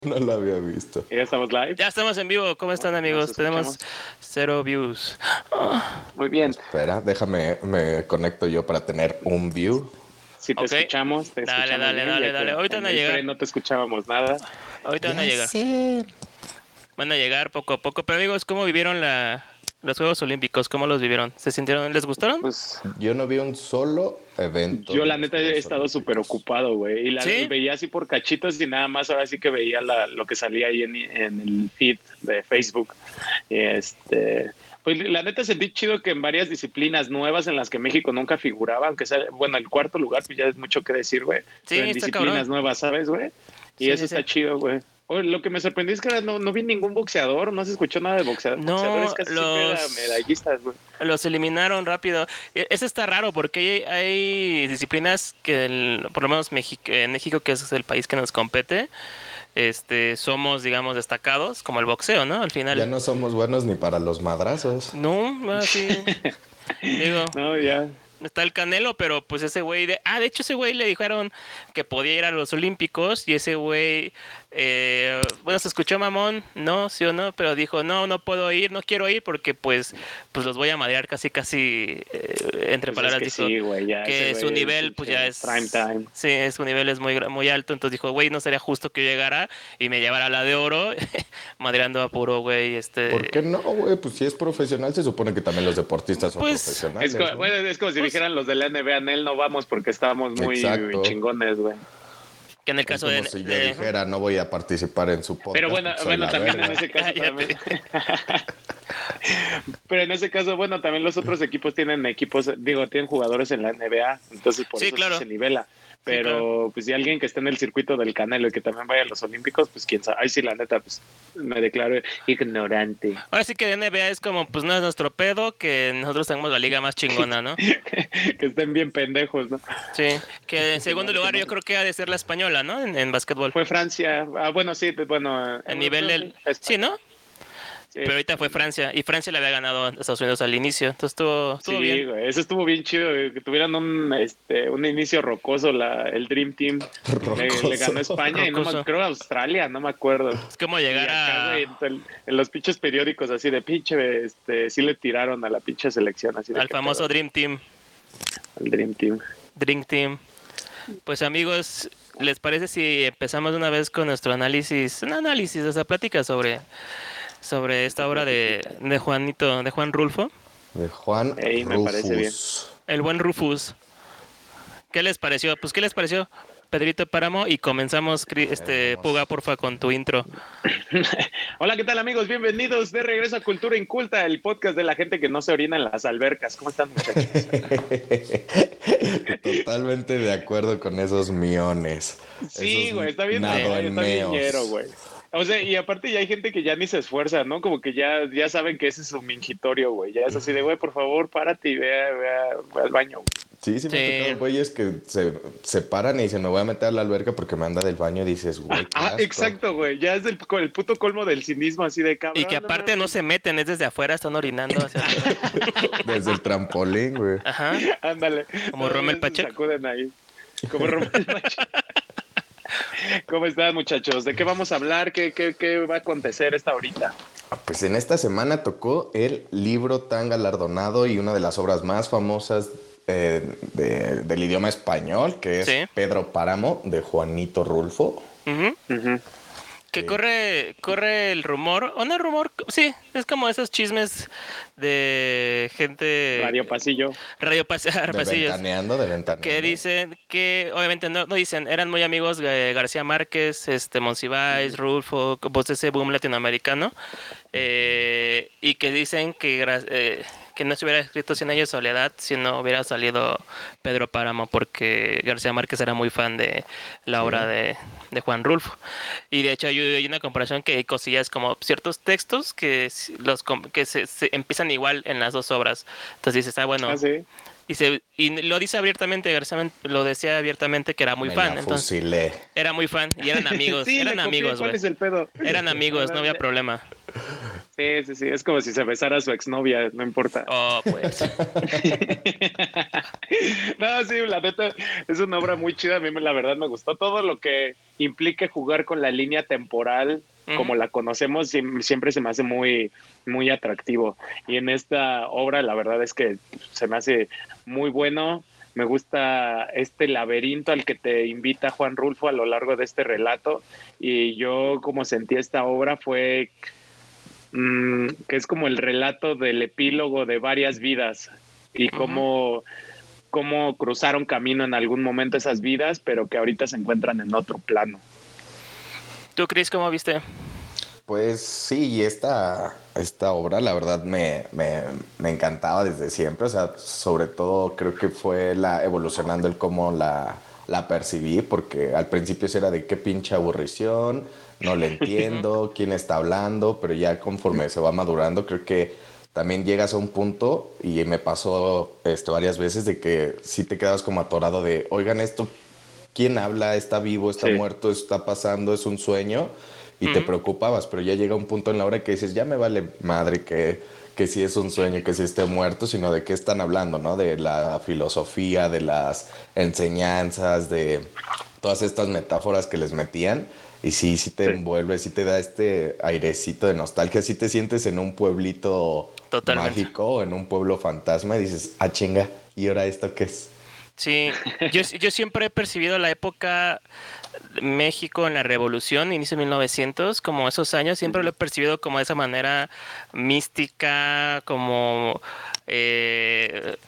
No lo había visto. Ya estamos live. Ya estamos en vivo. ¿Cómo están, amigos? Tenemos cero views. Muy bien. Espera, déjame, me conecto yo para tener un view. Si te escuchamos, te Dale, escuchamos dale, bien, dale, dale. Ahorita van a llegar. No te escuchábamos nada. Ahorita van a llegar. sé. Van a llegar poco a poco. Pero, amigos, ¿cómo vivieron la, los Juegos Olímpicos? ¿Cómo los vivieron? ¿Se sintieron? ¿Les gustaron? Pues Yo no vi un solo evento. yo la neta he estado súper ocupado, güey. Y la ¿Sí? veía así por cachitos y nada más ahora sí que veía la- lo que salía ahí en, en el feed de Facebook. Y este... Pues la neta sentí chido que en varias disciplinas nuevas en las que México nunca figuraba, aunque sea, bueno, el cuarto lugar, pues ya es mucho que decir, güey. Sí, Pero en está disciplinas cabrón. nuevas, ¿sabes, güey? Y Sí, eso sí, está sí. chido, güey. Oye, lo que me sorprendió es que no, no vi ningún boxeador, no se escuchó nada de boxeador. No, boxeadores casi los- medallistas, güey. Los eliminaron rápido. E- Eso está raro porque hay, hay disciplinas que, el- por lo menos México, en México, que es el país que nos compete, este, somos, digamos, destacados, como el boxeo, ¿no? Al final. Ya no somos buenos ni para los madrazos. No, así. Digo, No, ya. está el Canelo, pero pues ese güey de... Ah, de hecho ese güey le dijeron que podía ir a los Olímpicos y ese güey... eh, bueno, se escuchó mamón, no, sí o no, pero dijo, no, no puedo ir, no quiero ir porque pues, pues los voy a madrear casi, casi, eh, entre Pues es palabras, que dijo, sí, güey, ya que su nivel pues ya es... Prime time. Sí, su nivel es muy, muy alto, entonces dijo, güey, no sería justo que yo llegara y me llevara la de oro, madreando a puro güey, este... ¿Por qué no, güey? Pues si es profesional, se supone que también los deportistas son Pues, profesionales. Es, co- ¿no? bueno, es como si Pues- dijeran los de la NBA, en él no vamos porque estábamos muy Exacto. chingones, güey. Que en el Es caso como de... si yo de- dijera, no voy a participar en su podcast. Pero bueno, bueno, también en ese caso también. Pero en ese caso, bueno, también los otros equipos tienen equipos, digo, tienen jugadores en la NBA, entonces por Sí, eso claro. se nivela. Pero claro. pues si alguien que esté en el circuito del Canelo y que también vaya a los Olímpicos, pues quién sabe. Ay, sí, la neta, pues me declaro ignorante. Ahora sí que NBA es como, pues no es nuestro pedo, que nosotros tenemos la liga más chingona, ¿no? que estén bien pendejos, ¿no? Sí. Que en segundo lugar yo creo que ha de ser la española, ¿no? En, en básquetbol. Fue Francia. Ah, bueno, sí, pues, bueno. El nivel del... Sí, ¿no? Pero ahorita fue Francia. Y Francia le había ganado a Estados Unidos al inicio. Entonces estuvo, estuvo Sí, bien. güey, eso estuvo bien chido, güey, que tuvieran un, este, un inicio rocoso, la, el Dream Team. Le, ganó a España y no me creo a Australia, no me acuerdo. Es como llegar acá, a, güey, en, en los pinches periódicos así de pinche, este, sí le tiraron a la pinche selección así de al famoso Dream Team. al Dream Team. Dream Team. Pues amigos, ¿les parece si empezamos una vez con nuestro análisis? Un análisis, o sea, plática sobre, sobre esta obra de, de Juanito, de Juan Rulfo. De Juan Ey, me parece bien. Rufus. El buen Rufus. ¿Qué les pareció? Pues, ¿qué les pareció? Pedrito Páramo y comenzamos, este. Puga, porfa, con tu intro. Hola, ¿qué tal amigos? Bienvenidos de regreso a Cultura Inculta, el podcast de la gente que no se orina en las albercas. ¿Cómo están muchachos? Totalmente de acuerdo con esos miones. Sí, Esos güey, está bien, güey, está bien güey. O sea, y aparte ya hay gente que ya ni se esfuerza, ¿no? Como que ya, ya saben que ese es su mingitorio, güey. Ya es así de, güey, por favor, párate y ve, a- ve al baño. güey. Sí, sí, me Sí. güeyes que se, se paran y dicen, me voy a meter a la alberca porque me anda del baño y dices, güey, Ah, asco". exacto, güey. Ya es el, el puto colmo del cinismo así de cabrón. Y que aparte no se meten, es desde afuera, están orinando. hacia. Desde el trampolín, güey. Ajá. Ándale. Como se Pacheco. sacuden ahí. Como Rommel Pacheco. ¿Cómo están, muchachos? ¿De qué vamos a hablar? ¿Qué, qué, qué va a acontecer esta ahorita? Pues en esta semana tocó el libro tan galardonado y una de las obras más famosas eh, de- del idioma español, que es Sí. Pedro Páramo, de Juanito Rulfo. Ujú. Ujú. Que Sí. corre, corre el rumor, o no rumor, sí, es como esos chismes de gente... Radio Pasillo. Radio Pas- De Pasillos. Ventaneando, de Ventaneando. Que dicen que, obviamente no, no dicen, eran muy amigos de García Márquez, este Monsiváis, Rulfo, pues ese boom latinoamericano, eh, y que dicen que, eh, que no se hubiera escrito Cien años de soledad si no hubiera salido Pedro Páramo, porque García Márquez era muy fan de la obra de, de Juan Rulfo. Y de hecho hay, hay una comparación que hay cosillas como ciertos textos que, los, que se, se empiezan igual en las dos obras. Entonces dices, ah, bueno, Ah, sí. y, se, y lo dice abiertamente, García lo decía abiertamente que era muy Me fan. Entonces, fusilé. era muy fan y eran amigos. Sí, eran amigos. Eran amigos, no había problema. Sí, sí, sí. Es como si se besara a su exnovia, no importa. Oh, pues. no, sí, la neta, es una obra muy chida. A mí, la verdad, me gustó todo lo que implique jugar con la línea temporal como la conocemos, siempre se me hace muy, muy atractivo. Y en esta obra, la verdad es que se me hace muy bueno. Me gusta este laberinto al que te invita Juan Rulfo a lo largo de este relato. Y yo, como sentí esta obra, fue mm, que es como el relato del epílogo de varias vidas y cómo, cómo cruzaron camino en algún momento esas vidas, pero que ahorita se encuentran en otro plano. ¿Tú, Cris, cómo viste? Pues sí, esta, esta obra la verdad me, me, encantaba desde siempre, o sea, sobre todo creo que fue la evolucionando el cómo la, la percibí, porque al principio era de qué pinche aburrición, no le entiendo, quién está hablando, pero ya conforme se va madurando, creo que también llegas a un punto, y me pasó esto varias veces, de que sí te quedas como atorado de, oigan, esto quién habla, está vivo, está muerto, está pasando, es un sueño, y te preocupabas, pero ya llega un punto en la hora que dices, ya me vale madre que, que si es un sueño, que si esté muerto, sino de qué están hablando, ¿no? De la filosofía, de las enseñanzas, de todas estas metáforas que les metían. Y sí, sí te envuelve, sí te da este airecito de nostalgia, sí te sientes en un pueblito mágico, en un pueblo fantasma y dices, ah, chinga, ¿y ahora esto qué es? Sí, yo, yo siempre he percibido la época México en la revolución, inicio de 1900, como esos años, siempre lo he percibido como de esa manera mística, como eh,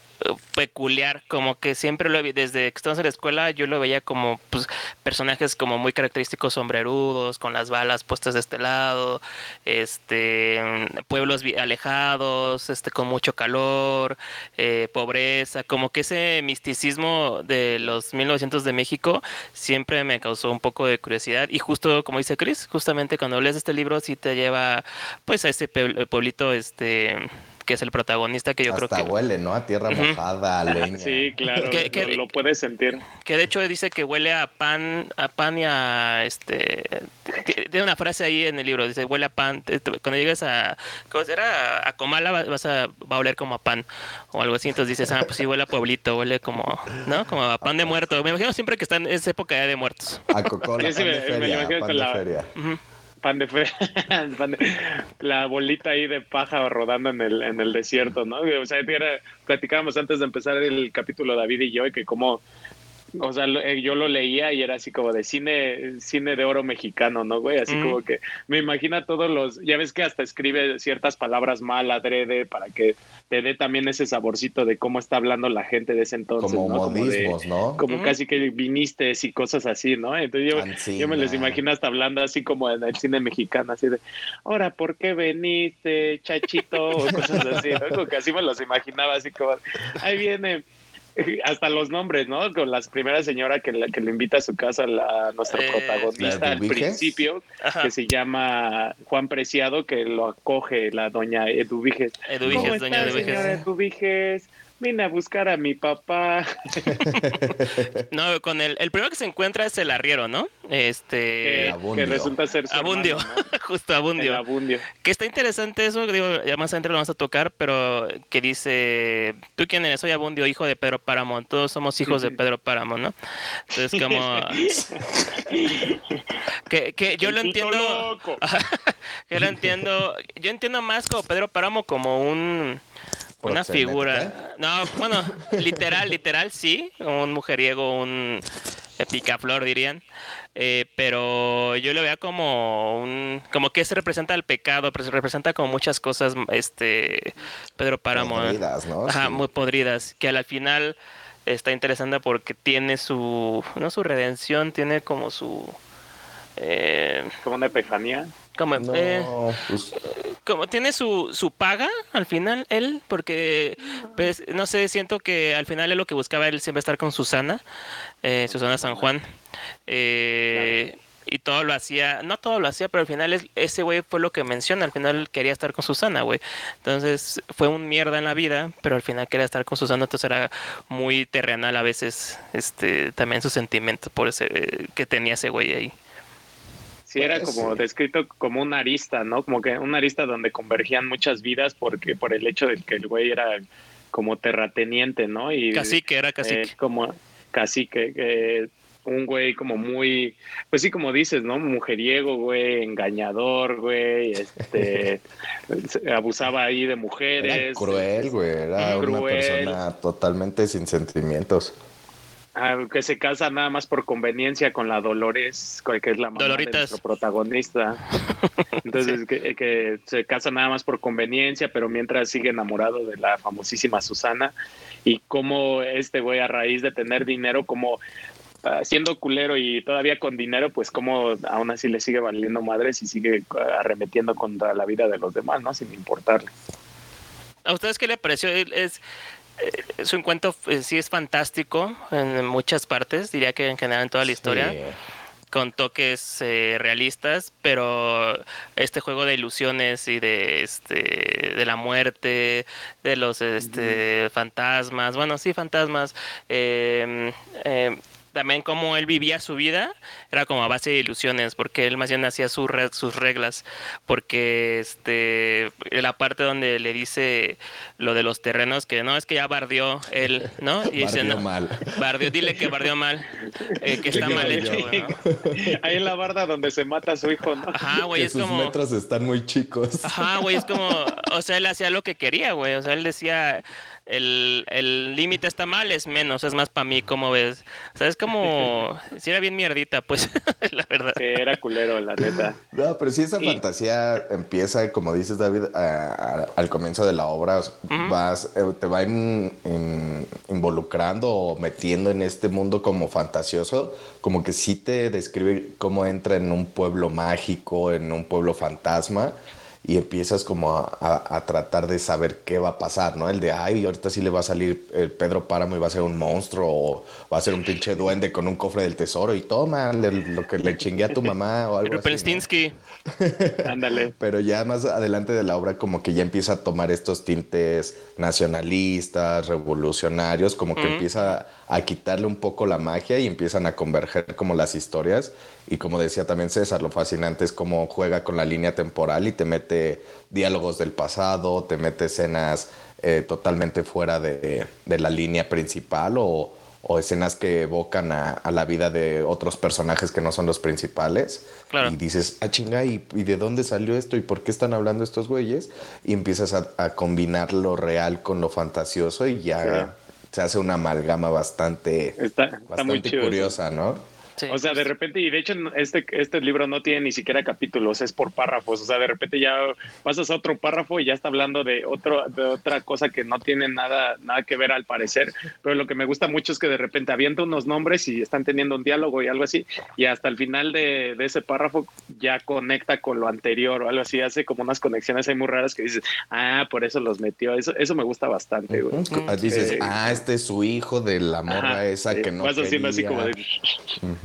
peculiar, como que siempre lo vi, desde que estamos en la escuela yo lo veía como pues, personajes como muy característicos sombrerudos, con las balas puestas de este lado, este pueblos alejados, este con mucho calor, eh, pobreza, como que ese misticismo de los 1900 de México siempre me causó un poco de curiosidad. Y justo como dice Chris, justamente cuando lees este libro sí te lleva pues a ese pueblito este que es el protagonista, que yo creo que... huele, ¿no? A tierra mojada, a leña. Sí, claro, que, lo, puedes sentir. Que de hecho dice que huele a pan, a pan y a, este... Tiene una frase ahí en el libro, dice, huele a pan. Cuando llegues a... ¿Cómo será? A Comala vas a, va a oler como a pan o algo así. Entonces dices, ah, pues sí, huele a pueblito, huele como, ¿no? Como a pan de muerto. Me imagino siempre que están en esa época ya de muertos. A Coca-Cola, pan de feria, pan de fe, la bolita ahí de paja rodando en el, en el desierto, ¿no? O sea, platicábamos antes de empezar el capítulo David y yo, y que como o sea, eh, yo lo leía y era así como de cine, cine de oro mexicano, ¿no, güey? Así como que me imagina todos los, ya ves que hasta escribe ciertas palabras mal adrede para que te dé también ese saborcito de cómo está hablando la gente de ese entonces, como ¿no? Modismos, como ¿no? Como casi que viniste y cosas así, ¿no? Entonces yo, yo me les imagino hasta hablando así como en el cine mexicano, así de, ahora, ¿por qué veniste, chachito? O cosas así, ¿no? Como que así me los imaginaba, así como, ahí viene hasta los nombres, ¿no? Con la primera señora que, la, que le invita a su casa, la, nuestra eh, protagonista al principio, que se llama Juan Preciado, que lo acoge la doña Eduviges. Eduviges, doña Eduviges vine a buscar a mi papá. no, con el, el primero que se encuentra es el arriero, ¿no? Este. Que, resulta ser Abundio, justo Abundio. Abundio. Que está interesante eso, digo, ya más adelante lo vamos a tocar, pero que dice, ¿tú quién eres? Soy Abundio, hijo de Pedro Páramo, todos somos hijos de Pedro Páramo, ¿no? Entonces, como... que, que yo lo entiendo... yo lo entiendo, yo entiendo más como Pedro Páramo como un una figura. No, bueno, literal, literal, sí. Un mujeriego, un picaflor, dirían. Eh, pero yo lo veo como un. Como que se representa el pecado, pero se representa como muchas cosas, este. Pedro Páramo. Podridas, ¿no? Ajá, muy podridas. Que al final está interesante porque tiene su. No su redención, tiene como su. Eh, como una epifanía. Como, eh, pues, como tiene su, su paga al final él, porque pues, no sé, siento que al final él lo que buscaba él siempre estar con Susana, eh, Susana San Juan. Eh, y todo lo hacía, no todo lo hacía, pero al final ese güey fue lo que menciona, al final quería estar con Susana, güey. Entonces fue un mierda en la vida, pero al final quería estar con Susana, entonces era muy terrenal a veces, este, también su sentimiento por ese que tenía ese güey ahí. Sí, era pues como descrito como una arista, ¿no? Como que una arista donde convergían muchas vidas porque por el hecho de que el güey era como terrateniente, ¿no? Y, cacique, era cacique. Eh, como cacique, que un güey como muy, pues sí, como dices, ¿no? Mujeriego, güey, engañador, güey, este, abusaba ahí de mujeres. Era cruel, güey, era una persona totalmente sin sentimientos. Ah, que se casa nada más por conveniencia con la Dolores, que es la mamá de nuestro protagonista. Entonces, que, se casa nada más por conveniencia, pero mientras sigue enamorado de la famosísima Susana. Y cómo este güey, a raíz de tener dinero, como ah, siendo culero y todavía con dinero, pues como aún así le sigue valiendo madres y sigue ah, arremetiendo contra la vida de los demás, ¿no? Sin importarle. ¿A ustedes qué le pareció? Es, eh, su encuentro eh, sí es fantástico en muchas partes, diría que en general en toda la historia. con toques eh, realistas, pero este juego de ilusiones y de este de la muerte, de los este, fantasmas, bueno sí fantasmas, eh, también cómo él vivía su vida era como a base de ilusiones, porque él más bien hacía sus reglas, porque este la parte donde le dice lo de los terrenos, que no, es que ya bardió él, ¿no? Y dice, no, mal. Bardió, dile que bardió mal, eh, que está mal hecho. Ahí en la barda donde se mata a su hijo, ¿no? Ajá, güey, es sus como... metros están muy chicos. Ajá, güey, es como, o sea, él hacía lo que quería, güey, o sea, él decía el límite está mal, es menos, es más para mí, como ves? O sea, es como, si era bien mierdita, pues, la verdad. Sí, era culero, la neta. No, pero si esa fantasía empieza, como dices, David, al comienzo de la obra, vas, eh, te va involucrando o metiendo en este mundo como fantasioso, como que sí te describe cómo entra en un pueblo mágico, en un pueblo fantasma y empiezas como a, tratar de saber qué va a pasar, ¿no? El de, ay, ahorita sí le va a salir el Pedro Páramo y va a ser un monstruo o va a ser un pinche duende con un cofre del tesoro y toma lo que le chingué a tu mamá o algo así. Ándale. Pero ya más adelante de la obra como que ya empieza a tomar estos tintes nacionalistas, revolucionarios, como que empieza a quitarle un poco la magia y empiezan a converger como las historias. Y como decía también César, lo fascinante es cómo juega con la línea temporal y te mete diálogos del pasado, te mete escenas eh, totalmente fuera de, la línea principal o, escenas que evocan a, la vida de otros personajes que no son los principales. Y dices, ah, chinga, ¿y, de dónde salió esto? ¿Y por qué están hablando estos güeyes? Y empiezas a, combinar lo real con lo fantasioso y ya se hace una amalgama bastante, bastante curiosa, ¿no? O sea, de repente, y de hecho este, este libro no tiene ni siquiera capítulos, es por párrafos. O sea, de repente ya pasas a otro párrafo y ya está hablando de, otro, de otra cosa que no tiene nada, nada que ver al parecer. Pero lo que me gusta mucho es que de repente avienta unos nombres y están teniendo un diálogo y algo así. Y hasta el final de, de ese párrafo ya conecta con lo anterior o algo así. Hace como unas conexiones ahí muy raras que dices, ah, por eso los metió. Eso, eso me gusta bastante. Dices, ah, este es su hijo de la morra esa que no. Vas haciendo así como de.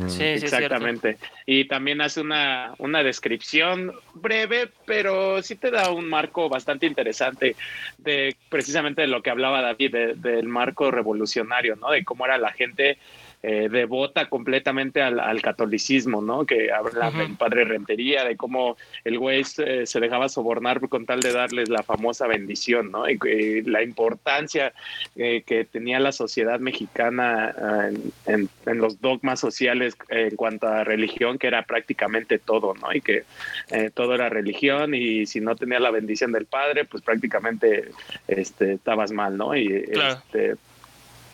Sí, exactamente. y también hace una, una descripción breve, pero sí te da un marco bastante interesante de precisamente de lo que hablaba David, del marco revolucionario, ¿no? De cómo era la gente eh, devota completamente al, catolicismo, ¿no? Que habla del padre Rentería, de cómo el güey se, dejaba sobornar con tal de darles la famosa bendición, ¿no? Y, la importancia eh, que tenía la sociedad mexicana ah, en, los dogmas sociales en cuanto a religión, que era prácticamente todo, ¿no? Y que eh, todo era religión y si no tenía la bendición del padre, pues prácticamente este, estabas mal, ¿no? Y este,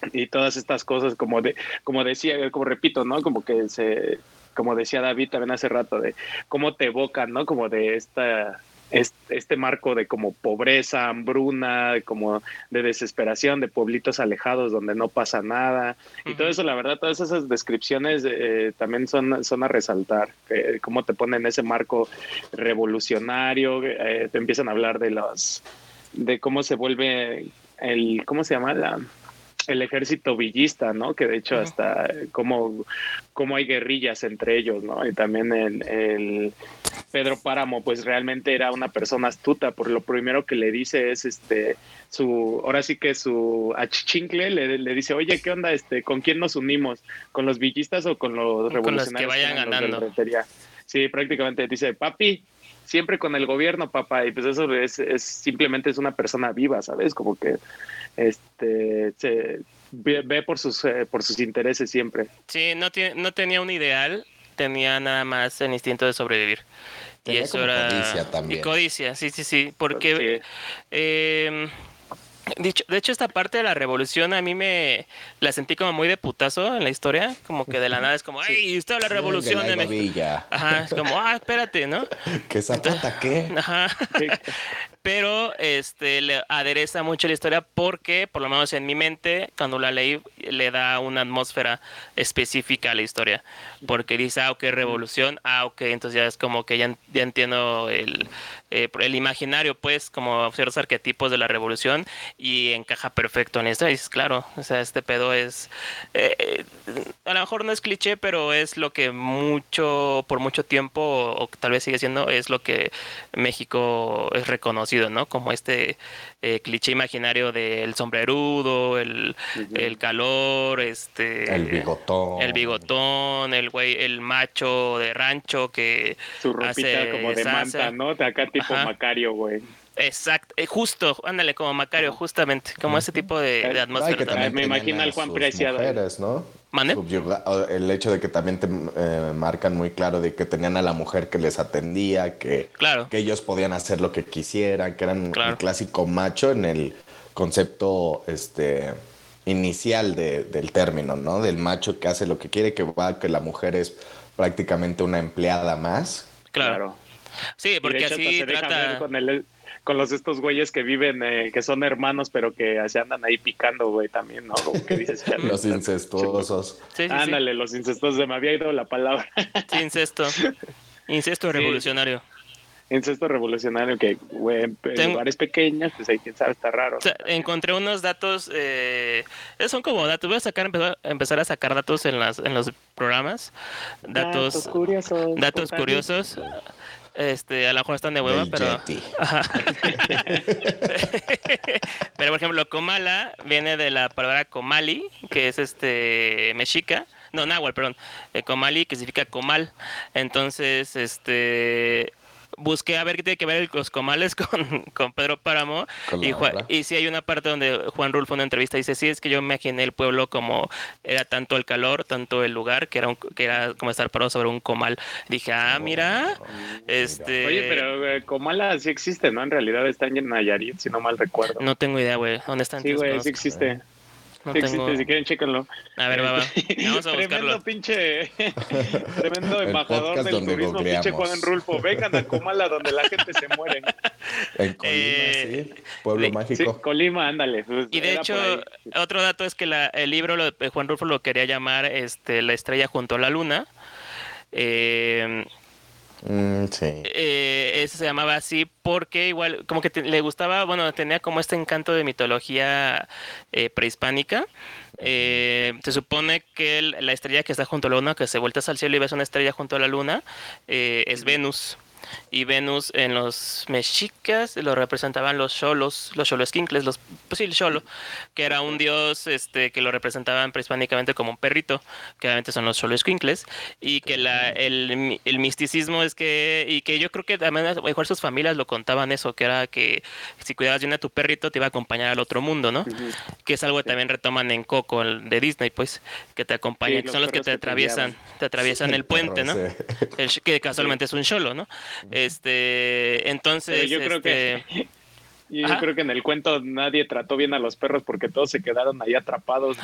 y todas estas cosas como de como decía como repito no como que se como decía David también hace rato de cómo te evocan no como de esta este, marco de como pobreza, hambruna, como de desesperación, de pueblitos alejados donde no pasa nada. Y todo eso, la verdad, todas esas descripciones eh, también son, son a resaltar, cómo te ponen ese marco revolucionario, eh, te empiezan a hablar de los, de cómo se vuelve el, ¿cómo se llama? La, el ejército villista, ¿no? Que de hecho hasta como, como hay guerrillas entre ellos, ¿no? Y también el, el, Pedro Páramo, pues realmente era una persona astuta, por lo primero que le dice es este su, ahora sí que su achichincle le, le dice, oye, ¿qué onda? Este, ¿con quién nos unimos? ¿Con los villistas o con los revolucionarios? Con los que vayan ganando. Sí, prácticamente dice, papi, siempre con el gobierno, papá, y pues eso es, es simplemente es una persona viva, ¿sabes? Como que este se ve, por sus eh, por sus intereses siempre. Sí, no tiene, no tenía un ideal, tenía nada más el instinto de sobrevivir. y eso era codicia también. Y codicia, sí, sí, sí, porque eh, Dicho, de hecho, esta parte de la revolución a mí me la sentí como muy de putazo en la historia, como que de la nada es como, ¡ay, está la revolución de, México! Ajá, es como, ¡ah, espérate, ¿no? ¿Qué zapata qué? Ajá. pero este le adereza mucho la historia porque, por lo menos en mi mente, cuando la leí, le da una atmósfera específica a la historia. Porque dice, ah, ok, revolución, ah, ok, entonces ya es como que ya, ya entiendo el, eh, el imaginario, pues, como ciertos arquetipos de la revolución y encaja perfecto en esto. Y dices, claro, o sea, este pedo es, eh, eh, a lo mejor no es cliché, pero es lo que mucho, por mucho tiempo, o tal vez sigue siendo, es lo que México es reconocido ¿no? Como este eh, cliché imaginario del sombrerudo, el, el, calor, este... El bigotón. El bigotón, el güey, el macho de rancho que... Su ropita como de manta, ¿no? De acá tipo Macario, güey. Exacto, eh, justo, ándale, como Macario, justamente, como ese tipo de, atmósfera. me imagino al Juan Preciado. ¿no? ¿Mande? El hecho de que también te eh, marcan muy claro de que tenían a la mujer que les atendía, que, claro. que ellos podían hacer lo que quisieran, que eran el clásico macho en el concepto este inicial de, del término, ¿no? Del macho que hace lo que quiere, que va, que la mujer es prácticamente una empleada más. Claro. Sí, porque así trata con los estos güeyes que viven, eh, que son hermanos, pero que se andan ahí picando, güey, también, ¿no? Como que dices, los incestuosos. Sí, Ándale, los incestuosos, se me había ido la palabra. Sí, incesto. Incesto revolucionario. Incesto revolucionario que, güey, en lugares pequeños, pues ahí quién sabe, está raro. encontré unos datos, eh, son como datos, voy a sacar, empezar, a sacar datos en, las, en los programas. Datos, datos curiosos. Datos curiosos. Este, a lo mejor están de hueva, pero. pero por ejemplo, Comala viene de la palabra Comali, que es este mexica. No, náhuatl, perdón. Eh, comali, que significa comal. Entonces, este busqué a ver qué tiene que ver los comales con, con Pedro Páramo. y, y sí hay una parte donde Juan Rulfo en una entrevista dice, sí, es que yo me imaginé el pueblo como era tanto el calor, tanto el lugar, que era, un, que era como estar parado sobre un comal. Dije, ah, oh, mira. este... Oye, pero eh, Comala sí existe, ¿no? En realidad está en Nayarit, si no mal recuerdo. No tengo idea, güey. ¿Dónde están? Sí, güey, sí existe. No sí existe, si quieren, chéquenlo. A ver, va, va. Vamos a tremendo pinche, tremendo embajador del turismo, pinche Juan Rulfo. Vengan a Comala, donde la gente se muere. En Colima, eh, sí. Pueblo mágico. Sí, Colima, ándale. Pues, y de hecho, otro dato es que la, el libro, lo, Juan Rulfo lo quería llamar este, La estrella junto a la luna. Eh, Mm, sí. Eh, ese se llamaba así porque igual como que le gustaba, bueno, tenía como este encanto de mitología eh, prehispánica. Eh, se supone que la estrella que está junto a la luna, que se vueltas al cielo y ves una estrella junto a la luna, es Venus y Venus en los mexicas lo representaban los cholos, los cholosquincles, los pues sí, el cholo, que era un dios este que lo representaban prehispánicamente como un perrito, que obviamente son los cholosquincles y que la, el, el, misticismo es que y que yo creo que también mejor sus familias lo contaban eso, que era que si cuidabas bien a tu perrito te iba a acompañar al otro mundo, ¿no? Que es algo que también retoman en Coco de Disney, pues, que te acompañan, que son los que te atraviesan, te atraviesan el puente, ¿no? que casualmente es un cholo, ¿no? Este, entonces. yo creo que. Yo creo que en el cuento nadie trató bien a los perros porque todos se quedaron ahí atrapados.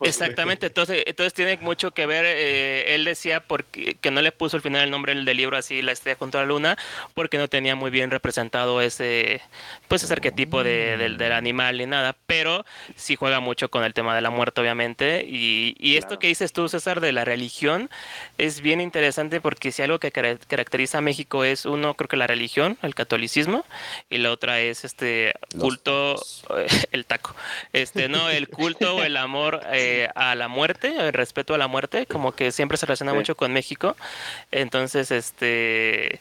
exactamente, entonces, entonces tiene mucho que ver, eh, él decía porque, que no le puso al final el nombre del libro así, La estrella junto a la luna, porque no tenía muy bien representado ese, pues ese arquetipo de, del animal ni nada, pero sí juega mucho con el tema de la muerte obviamente, y, y esto que dices tú César de la religión es bien interesante porque si algo que caracteriza a México es uno, creo que la religión, el catolicismo, y la otra es este este culto, el taco, este, no, el culto o el amor eh, a la muerte, el respeto a la muerte, como que siempre se relaciona mucho con México. Entonces, este,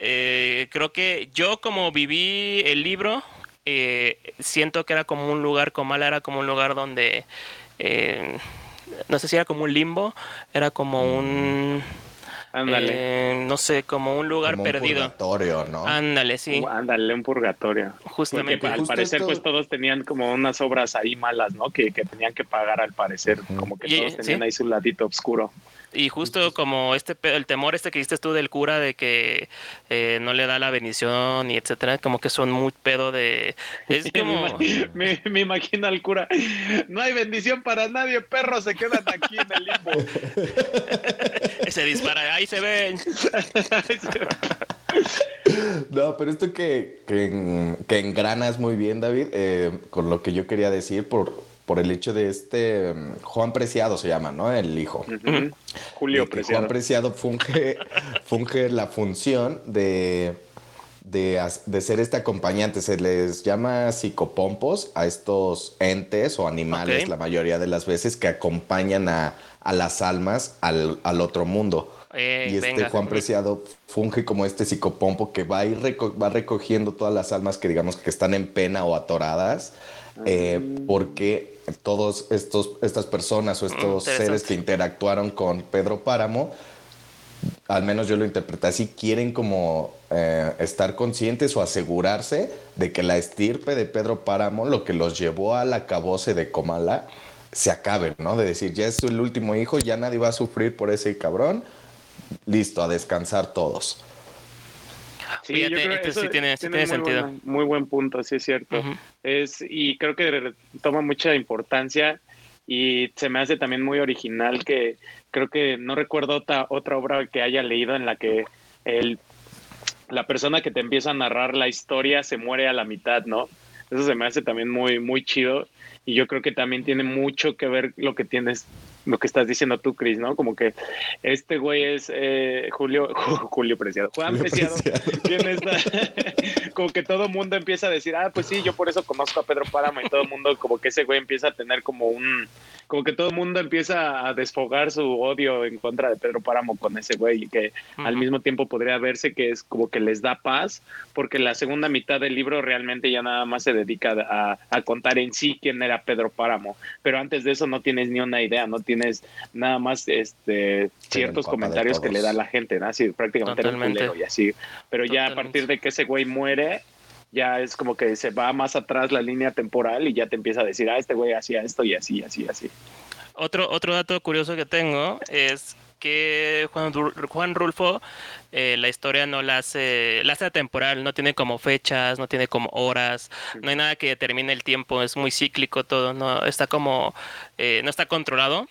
eh, creo que yo como viví el libro, eh, siento que era como un lugar, Comala era como un lugar donde, no sé si era como un limbo, era como un Ándale. Eh, no sé, como un lugar Como un perdido. purgatorio, ¿no? Ándale, sí, Uh, Ándale, un purgatorio. Porque justamente. al parecer, esto- pues todos tenían como unas obras ahí malas, ¿no? Que, que tenían que pagar al parecer. Como que Y- todos tenían sí. ahí su ladito oscuro. Y justo como este el temor este que dijiste tú del cura de que eh, no le da la bendición y etcétera, como que son muy pedo de es como me, me imagino al cura. No hay bendición para nadie, perros se quedan aquí en el limbo. se dispara, ahí se ven. No, pero esto que, que, en- que engranas muy bien, David, eh, con lo que yo quería decir por, por el hecho de este mm, Juan Preciado se llama, ¿no? El hijo. Julio Preciado. Juan Preciado funge, funge la función de, de, de ser este acompañante. Se les llama psicopompos a estos entes o animales la mayoría de las veces que acompañan a, a las almas al, al otro mundo. Ey, y este venga. Juan Preciado funge como este psicopompo que va a ir reco- va recogiendo todas las almas que digamos que están en pena o atoradas. eh, porque todos estos estas personas o estos seres que interactuaron con Pedro Páramo al menos yo lo interpreté así, quieren como eh, estar conscientes o asegurarse de que la estirpe de Pedro Páramo, lo que los llevó al acabose de Comala, se acabe, ¿no? De decir, ya es el último hijo, ya nadie va a sufrir por ese cabrón, listo, a descansar todos. Sí, Fíjate, yo creo este eso sí tiene- sí tiene muy sentido. buena- muy buen punto, sí es cierto. Es, y creo que toma mucha importancia y se me hace también muy original que creo que no recuerdo otra, otra obra que haya leído en la que el, la persona que te empieza a narrar la historia se muere a la mitad, ¿no? Eso se me hace también muy, muy chido y yo creo que también tiene mucho que ver lo que tienes, lo que estás diciendo tú, Chris, ¿no? Como que este güey es eh, Julio, Julio Preciado, Juan Julio Preciado, Preciado. ¿Quién está? como que todo mundo empieza a decir, ah, pues sí, yo por eso conozco a Pedro Páramo y todo el mundo, como que ese güey empieza a tener como un, como que todo el mundo empieza a desfogar su odio en contra de Pedro Páramo con ese güey y que al Ujú. mismo tiempo podría verse que es como que les da paz porque la segunda mitad del libro realmente ya nada más se dedica a, a contar en sí quién era Pedro Páramo, pero antes de eso no tienes ni una idea, no tienes nada más este ciertos comentarios que le da la gente, ¿no? Así prácticamente era un Totalmente. culero y así, pero ya a partir de que ese güey muere ya es como que se va más atrás la línea temporal y ya te empieza a decir, ah, este güey hacía esto y así, así, así. Otro, otro dato curioso que tengo es que Juan, Juan Rulfo eh, la historia no la hace, la hace atemporal, no tiene como fechas, no tiene como horas, no hay nada que determine el tiempo, es muy cíclico todo, no está como, eh, no está controlado.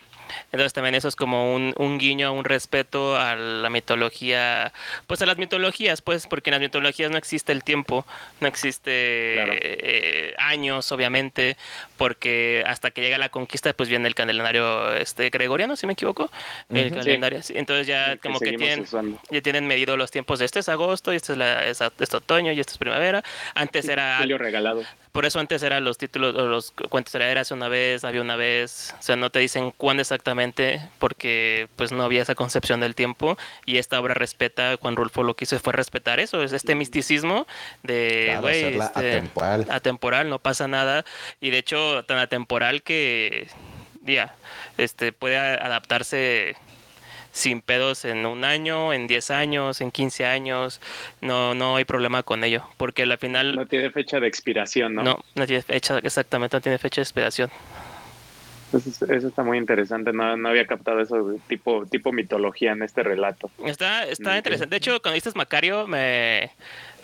Entonces también eso es como un, un guiño, un respeto a la mitología, pues a las mitologías, pues, porque en las mitologías no existe el tiempo, no existe Claro. eh, años, obviamente, porque hasta que llega la conquista, pues viene el calendario este gregoriano, si me equivoco, el calendario, sí. entonces ya que como que tienen, usando. ya tienen medido los tiempos de este es agosto, y este es, la, es, a- es otoño, y este es primavera. Antes era Julio regalado. Por eso antes eran los títulos o los cuentos era hace una vez, había una vez, o sea, no te dicen cuándo exactamente porque pues no había esa concepción del tiempo y esta obra respeta, Juan Rulfo lo que hizo fue respetar eso, es este misticismo de, Claro, güey, hacerla este, atemporal. atemporal, no pasa nada y de hecho tan atemporal que ya, este puede adaptarse sin pedos en un año, en 10 años, en 15 años, no no hay problema con ello, porque al final No tiene fecha de expiración, ¿no? no, no tiene fecha, exactamente, no tiene fecha de expiración. Eso, es- eso está muy interesante. No, no había captado eso de tipo, tipo mitología en este relato. Está, está Ok. interesante. De hecho, cuando dices Macario, me,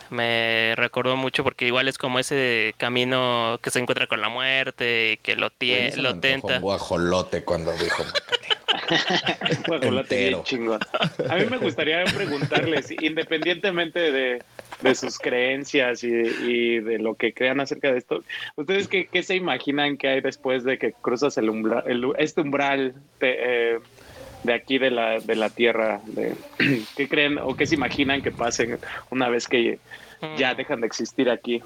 me recordó mucho porque igual es como ese camino que se encuentra con la muerte y que lo, tie, Se me lo tenta. Un guajolote cuando dijo Macario. Guajolote bien Entero. chingón. A mí me gustaría preguntarles, independientemente de, de sus creencias y, y de lo que crean acerca de esto, ¿ustedes qué, qué se imaginan que hay después de que cruzas el umbral, el- este umbral de, eh, de aquí de la, de la Tierra? De, ¿Qué creen o qué se imaginan que pasen una vez que ya Mm. dejan de existir aquí?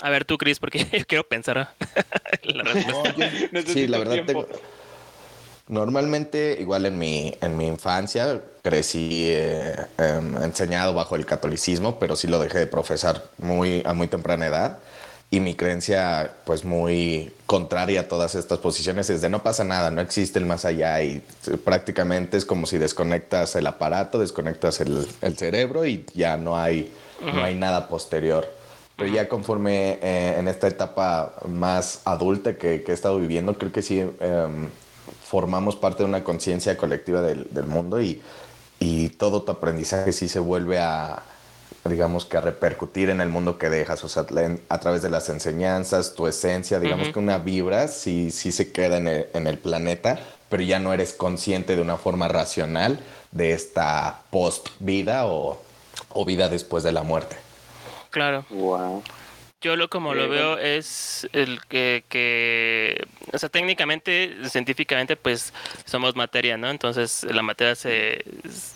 A ver tú, Chris, porque yo quiero pensar la respuesta. No, yo- sí, la verdad tiempo. tengo- Normalmente, igual en mi, en mi infancia, crecí eh, em, enseñado bajo el catolicismo, pero sí lo dejé de profesar muy, a muy temprana edad. y mi creencia pues muy contraria a todas estas posiciones es de no pasa nada, no existe el más allá y prácticamente es como si desconectas el aparato, desconectas el, cerebro y ya no hay, no hay nada posterior. Pero ya conforme eh, en esta etapa más adulta que, he estado viviendo, creo que sí em, formamos parte de una conciencia colectiva del, del mundo y, y todo tu aprendizaje sí se vuelve a, digamos que a repercutir en el mundo que dejas, o sea, a través de las enseñanzas, tu esencia, digamos que una vibra sí, sí se queda en el, en el, planeta, pero ya no eres consciente de una forma racional de esta post-vida o, o, vida después de la muerte. Claro. Wow. Yo lo como lo veo es el que, que, o sea, técnicamente, científicamente, pues somos materia, ¿no? Entonces la materia se,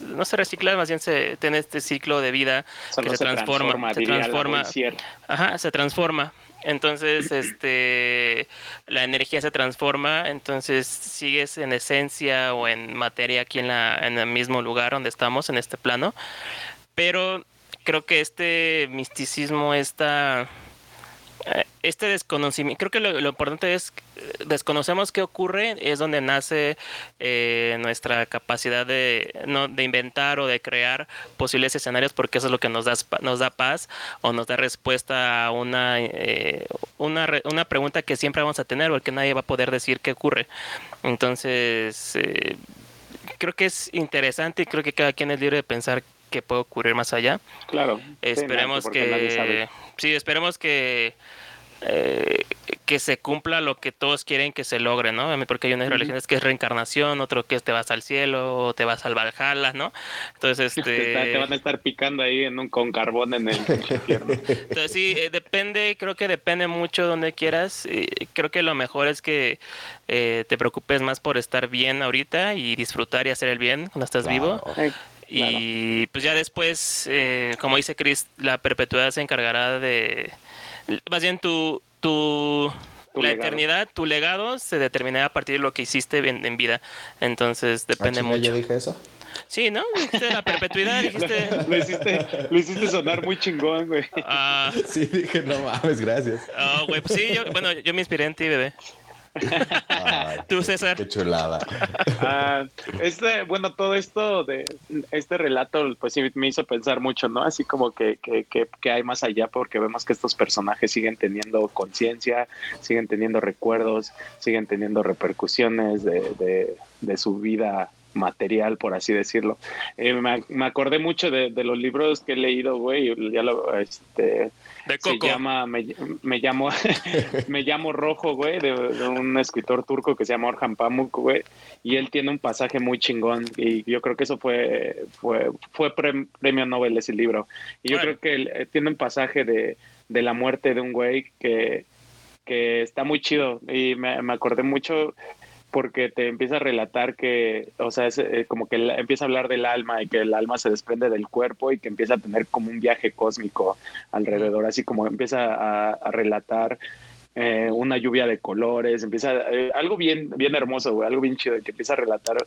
no se recicla, más bien se tiene este ciclo de vida que se, transforma, se transforma, ajá, se transforma. Entonces, este, la energía se transforma, entonces sigues en esencia o en materia aquí en, la, en el mismo lugar donde estamos, en este plano. Pero creo que este misticismo, esta eh, este desconocimiento, creo que lo, importante es, desconocemos qué ocurre, es donde nace eh, nuestra capacidad de, no, de inventar o de crear posibles escenarios, porque eso es lo que nos da, nos da paz o nos da respuesta a una, eh, una, una pregunta que siempre vamos a tener, porque nadie va a poder decir qué ocurre. Entonces, creo que es interesante y creo que cada quien es libre de pensar qué puede ocurrir más allá. Claro. Esperemos que sí, esperemos que eh, que se cumpla lo que todos quieren que se logre, ¿no? Porque hay unas religiones que es reencarnación, otro que es te vas al cielo, o te vas al Valhalla, ¿no? Entonces, este... te van a estar picando ahí en un, con carbón en el infierno. Entonces, sí, eh, depende, creo que depende mucho donde quieras. creo que lo mejor es que eh, te preocupes más por estar bien ahorita y disfrutar y hacer el bien cuando estás vivo. Y pues ya después, como dice Chris, la perpetuidad se encargará de más bien tu, tu, la eternidad, tu legado se determinará a partir de lo que hiciste en, vida. Entonces ah, depende mucho. ¿Yo dije eso? Sí, ¿no? Dijiste la perpetuidad, dijiste... Lo, hiciste, lo hiciste sonar muy chingón, güey. Ah. sí, dije, no mames, gracias. Ah, güey, pues sí, yo, bueno, yo me inspiré en ti, bebé. Tú, César. Qué chulada. Ah, este, bueno, todo esto de este relato, pues sí me hizo pensar mucho, ¿no? Así como que, que, hay más allá, porque vemos que estos personajes siguen teniendo conciencia, siguen teniendo recuerdos, siguen teniendo repercusiones de, de, su vida material, por así decirlo. Eh, me, acordé mucho de, de, los libros que he leído, güey, ya lo, este, se llama, me, me llamo, me llamo Rojo, güey, de, un escritor turco que se llama Orhan Pamuk, güey, y él tiene un pasaje muy chingón y yo creo que eso fue, fue, fue premio Nobel ese libro. Y yo creo que él, eh, tiene un pasaje de, de la muerte de un güey que, que está muy chido y me, me acordé mucho porque te empieza a relatar que, o sea, es, eh, como que empieza a hablar del alma y que el alma se desprende del cuerpo y que empieza a tener como un viaje cósmico alrededor, así como empieza a, relatar eh, una lluvia de colores, empieza eh, algo bien, bien hermoso, güey, algo bien chido, que empieza a relatar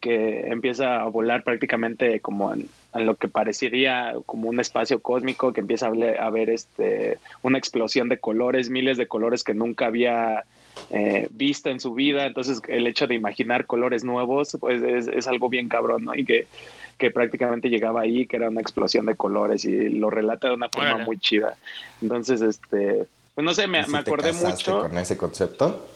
que empieza a volar prácticamente como en, lo que parecería como un espacio cósmico, que empieza a, a ver este, una explosión de colores, miles de colores que nunca había eh, vista en su vida, entonces el hecho de imaginar colores nuevos, pues es, algo bien cabrón, ¿no? Y que, que prácticamente llegaba ahí, que era una explosión de colores y lo relata de una forma muy chida. Entonces, este, pues no sé, me, me acordé mucho. con ese concepto?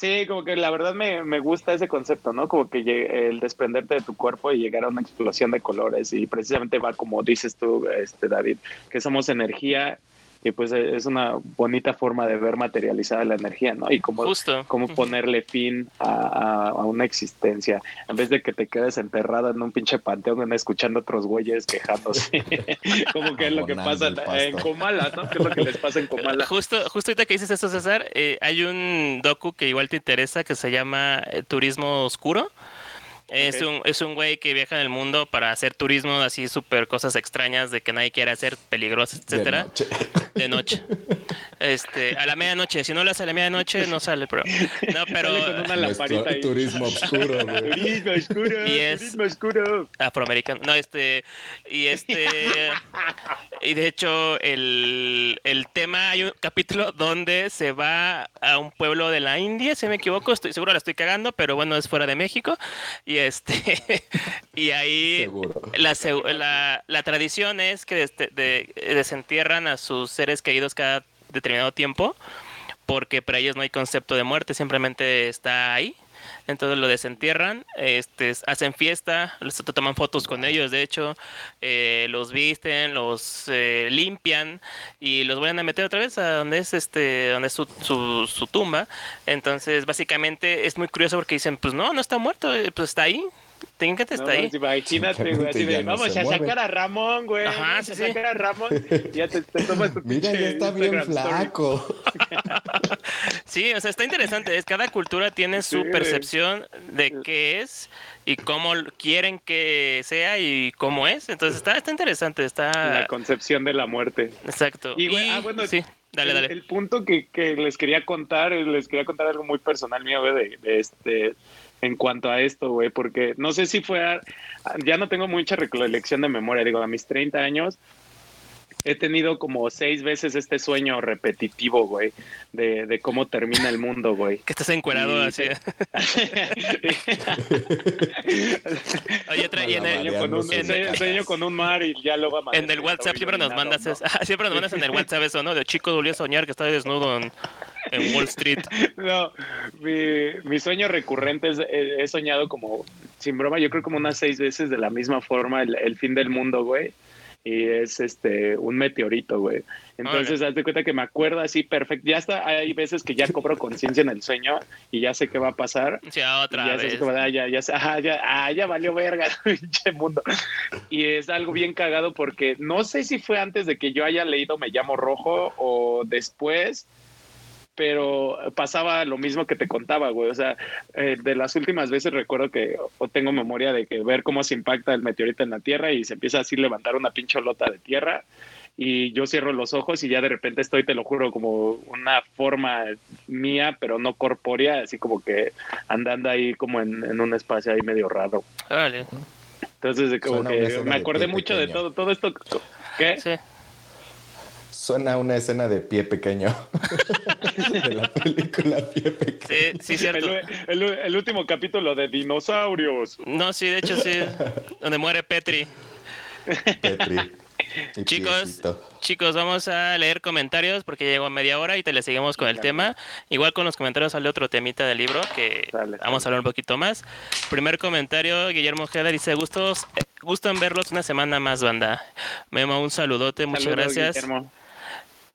Sí, como que la verdad me, me, gusta ese concepto, ¿no? Como que el desprenderte de tu cuerpo y llegar a una explosión de colores y precisamente va como dices tú, este David, que somos energía y pues e, es una bonita forma de ver materializada la energía, ¿no? Y cómo, cómo ponerle fin a, una existencia, en vez de que te quedes enterrado en un pinche panteón escuchando otros güeyes quejándose, como que es lo que pasa en Comala, ¿no? ¿Qué es lo que les pasa en Comala? Justo, justo ahorita que dices esto, César, eh, hay un docu que igual te interesa que se llama eh, Turismo Oscuro Es un es un güey que viaja en el mundo para hacer turismo, así súper cosas extrañas de que nadie quiere hacer, peligrosas, etcétera. De noche. Este, a la medianoche. Si no lo hace a la medianoche, no sale, pero. No, pero. Turismo oscuro, Turismo oscuro. Y es turismo oscuro. Afroamericano. No, este. Y este. y de hecho, el, el tema, hay un capítulo donde se va a un pueblo de la India, si me equivoco, estoy seguro la estoy cagando, pero bueno, es fuera de México. Y este. y ahí. La, la, la, tradición es que de, desentierran a sus seres queridos cada determinado tiempo, porque para ellos no hay concepto de muerte, simplemente está ahí. Entonces lo desentierran, este, hacen fiesta, toman fotos con ellos, de hecho, eh, los visten, los eh, limpian y los vuelven a meter otra vez a donde es este, donde es su, su, su, tumba. Entonces, básicamente es muy curioso porque dicen, pues no, no está muerto, eh, pues está ahí, tengo que estar ahí. Imagínate, güey, así de, vamos a sacar a Ramón, güey. Ajá, vamos a sacar a Ramón. Ya te, tomas tu Mira, ya está bien flaco. sí, o sea, está interesante. Es, cada cultura tiene su percepción de qué es y cómo quieren que sea y cómo es. Entonces está, está interesante. Está... La concepción de la muerte. Exacto. Y, güey, ah, bueno, sí. Dale, dale. El, punto que, que, les quería contar, les quería contar algo muy personal mío, güey, de, de este en cuanto a esto, güey, porque no sé si fue, ya no tengo mucha recolección de memoria, digo, a mis 30 años he tenido como seis veces este sueño repetitivo, güey, de, de cómo termina el mundo, güey. Que estás encuerado así. Oye, trae en el, con un, sueño con un mar y ya lo va a En el WhatsApp siempre nos mandas eso. siempre nos mandas en el WhatsApp eso, ¿no? De chico dolió soñar que estaba desnudo en, en Wall Street. No, mi, mi sueño recurrente es, he, soñado como, sin broma, yo creo como unas seis veces de la misma forma el, el fin del mundo, güey y es este un meteorito, güey. Entonces, haz de cuenta que me acuerdo así perfecto. Ya está, hay veces que ya cobro conciencia en el sueño y ya sé qué va a pasar. Ya otra ya vez. Ah, ya, ya, ah, ya, ah, ya valió verga, pinche mundo. Y es algo bien cagado porque no sé si fue antes de que yo haya leído Me llamo Rojo o después pero pasaba lo mismo que te contaba, güey. O sea, eh, de las últimas veces recuerdo que, o tengo memoria de que ver cómo se impacta el meteorito en la Tierra y se empieza así a levantar una pinche lota de tierra y yo cierro los ojos y ya de repente estoy, te lo juro, como una forma mía, pero no corpórea, así como que andando ahí como en, un espacio ahí medio raro. Vale. Entonces, como que me acordé mucho de todo, todo esto. ¿Qué? Sí. Suena una escena de pie pequeño. de la película Pie Pequeño. Sí, sí, cierto. El, último capítulo de dinosaurios. No, sí, de hecho sí. donde muere Petri. Petri. Chicos, chicos, vamos a leer comentarios porque llegó a media hora y te le seguimos con el tema. Igual con los comentarios sale otro temita del libro que vamos a hablar un poquito más. Primer comentario, Guillermo Ojeda dice, gustos, eh, gusto en verlos una semana más, banda. Memo, un saludote, muchas gracias.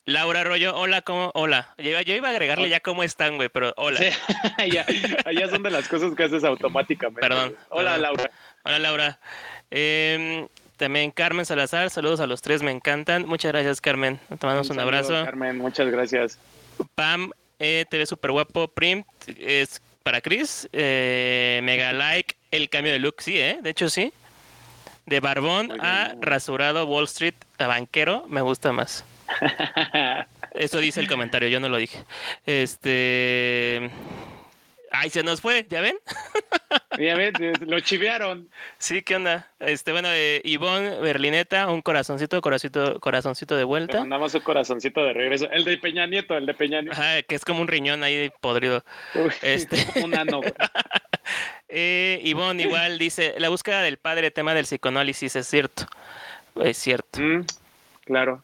Laura Arroyo, hola, ¿cómo? Hola. Yo, iba a agregarle ya cómo están, güey, pero hola. ya, ya, son de las cosas que haces automáticamente. Perdón. Hola, Laura. Hola, Laura. Eh, también Carmen Salazar, saludos a los tres, me encantan. Muchas gracias, Carmen. Te mandamos un, abrazo. Carmen, muchas gracias. Pam, eh, te ves súper guapo. Prim, es para Chris. Eh, mega like, el cambio de look, sí, ¿eh? De hecho, sí. De barbón a rasurado Wall Street a banquero, me gusta más. Eso dice el comentario, yo no lo dije. Este. Ay, se nos fue, ¿ya ven? ya ven, lo chivearon. Sí, ¿qué onda? Este, bueno, eh, Ivonne Berlineta, un corazoncito, corazoncito, corazoncito de vuelta. Le mandamos un corazoncito de regreso. El de Peña Nieto, el de Peña Nieto. Ajá, que es como un riñón ahí podrido. este. un ano. eh, Ivonne igual dice, la búsqueda del padre, tema del psicoanálisis, es cierto. Es cierto. Mm, claro.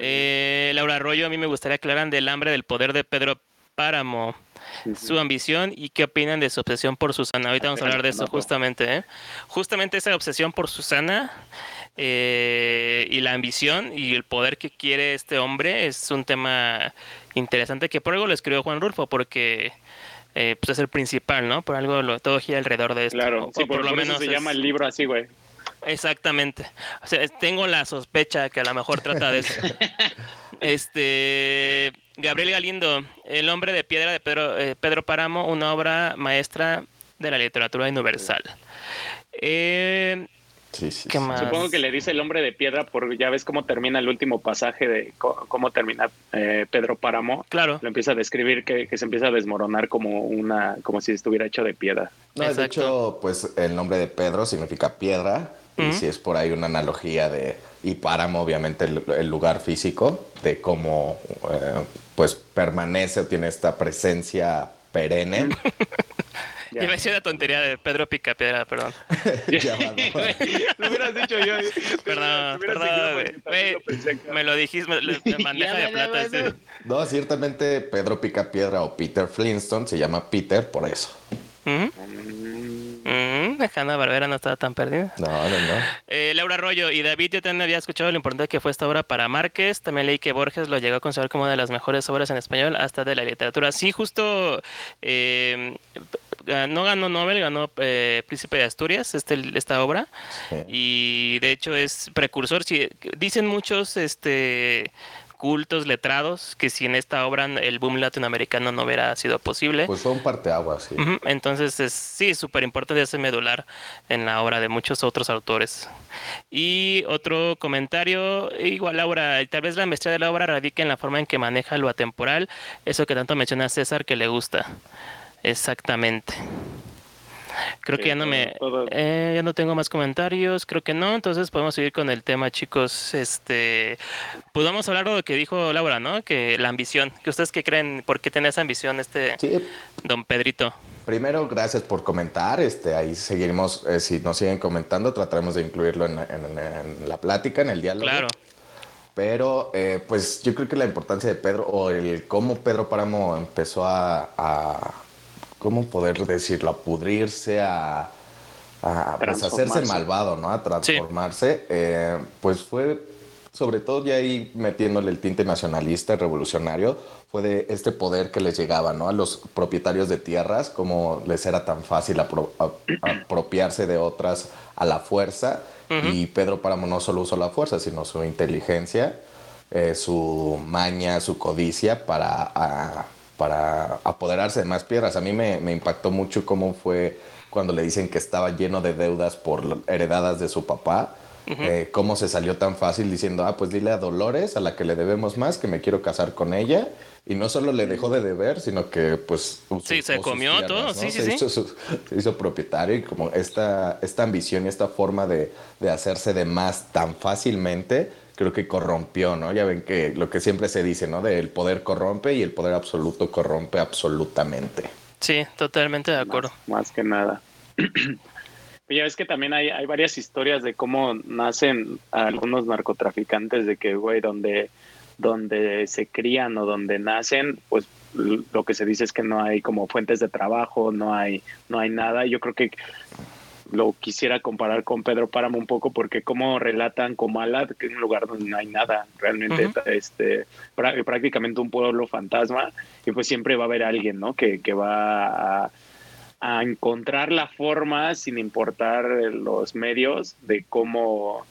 Eh, Laura Arroyo, a mí me gustaría aclarar del hambre del poder de Pedro Páramo, su ambición y qué opinan de su obsesión por Susana. Ahorita vamos a hablar de eso justamente. ¿eh? Justamente esa obsesión por Susana eh, y la ambición y el poder que quiere este hombre es un tema interesante que por algo lo escribió Juan Rulfo, porque eh, pues es el principal, ¿no? Por algo lo, todo gira alrededor de esto. Claro, por, lo menos se llama el libro así, güey. Exactamente. O sea, tengo la sospecha que a lo mejor trata de eso. este Gabriel Galindo, El hombre de piedra de Pedro, eh, Pedro Páramo, una obra maestra de la literatura universal. Eh, Sí, sí, ¿Qué sí. más? Supongo que le dice el hombre de piedra porque ya ves cómo termina el último pasaje de cómo termina eh, Pedro Páramo. claro, Lo empieza a describir que, que se empieza a desmoronar como una, como si estuviera hecho de piedra. No, de hecho, pues el nombre de Pedro significa piedra. Y Ujú. si es por ahí una analogía de. Y páramo, obviamente, el, el lugar físico, de cómo eh, pues permanece o tiene esta presencia perenne. Ya. yo me decía una tontería de Pedro Picapiedra, perdón. Lo hubieras dicho yo. Perdón, perdón, Me lo dijiste, me, me- bandeja de plata. No, ciertamente Pedro Picapiedra o Peter Flintstone se llama Peter por eso. Ujú. Mm, Hanna Barbera no estaba tan perdida. No, no, no. Eh, Laura Arroyo y David, yo también había escuchado lo importante que fue esta obra para Márquez. También leí que Borges lo llegó a considerar como una de las mejores obras en español, hasta de la literatura. Sí, justo eh, no ganó Nobel, ganó eh, Príncipe de Asturias este, esta obra. Sí. Y de hecho es precursor. Sí, dicen muchos este, cultos letrados que si en esta obra el boom latinoamericano no hubiera sido posible. Pues un parteaguas, sí. Ujú, Entonces, es, sí, súper importante ese medular en la obra de muchos otros autores. Y otro comentario, igual Laura, tal vez la maestría de la obra radica en la forma en que maneja lo atemporal, eso que tanto menciona César que le gusta. Exactamente. Creo que ya no me, eh, ya no tengo más comentarios, creo que no, entonces podemos seguir con el tema, chicos. Este, podemos hablar de lo que dijo Laura, ¿no? Que la ambición, que ustedes qué creen, por qué tiene esa ambición este Sí, don Pedrito. Primero, gracias por comentar. Este, ahí seguiremos, eh, si nos siguen comentando, trataremos de incluirlo en, en- en la plática, en el diálogo. Claro. Pero, eh, pues yo creo que la importancia de Pedro, o el cómo Pedro Páramo empezó a, a ¿cómo poder decirlo? A pudrirse, a, a pues, hacerse malvado, ¿no? A transformarse, eh, pues fue, sobre todo ya ahí metiéndole el tinte nacionalista, revolucionario, fue de este poder que les llegaba, ¿no? A los propietarios de tierras, como les era tan fácil apro- apropiarse de otras a la fuerza. Y Pedro Páramo no solo usó la fuerza, sino su inteligencia, eh, su maña, su codicia para, a- para apoderarse de más piedras. A mí me, me impactó mucho cómo fue cuando le dicen que estaba lleno de deudas por heredadas de su papá. eh, cómo se salió tan fácil diciendo, ah, pues dile a Dolores, a la que le debemos más, que me quiero casar con ella. Y no solo le dejó de deber, sino que pues... Sí, se comió todo, sí, sí, se sí. Hizo su- se hizo propietario y como esta, esta ambición y esta forma de, de hacerse de más tan fácilmente, creo que corrompió, ¿no? Ya ven que lo que siempre se dice, ¿no? De el poder corrompe y el poder absoluto corrompe absolutamente. Sí, totalmente de acuerdo. Más, más que nada. ya ves que también hay, hay varias historias de cómo nacen algunos narcotraficantes, de que, güey, donde, donde se crían o donde nacen, pues lo que se dice es que no hay como fuentes de trabajo, no hay, no hay nada. Yo creo que lo quisiera comparar con Pedro Páramo un poco porque como relatan Comala, que es un lugar donde no hay nada, realmente Ujú. este prá- prácticamente un pueblo fantasma y pues siempre va a haber alguien, ¿no? Que, que va a, a encontrar la forma sin importar los medios de cómo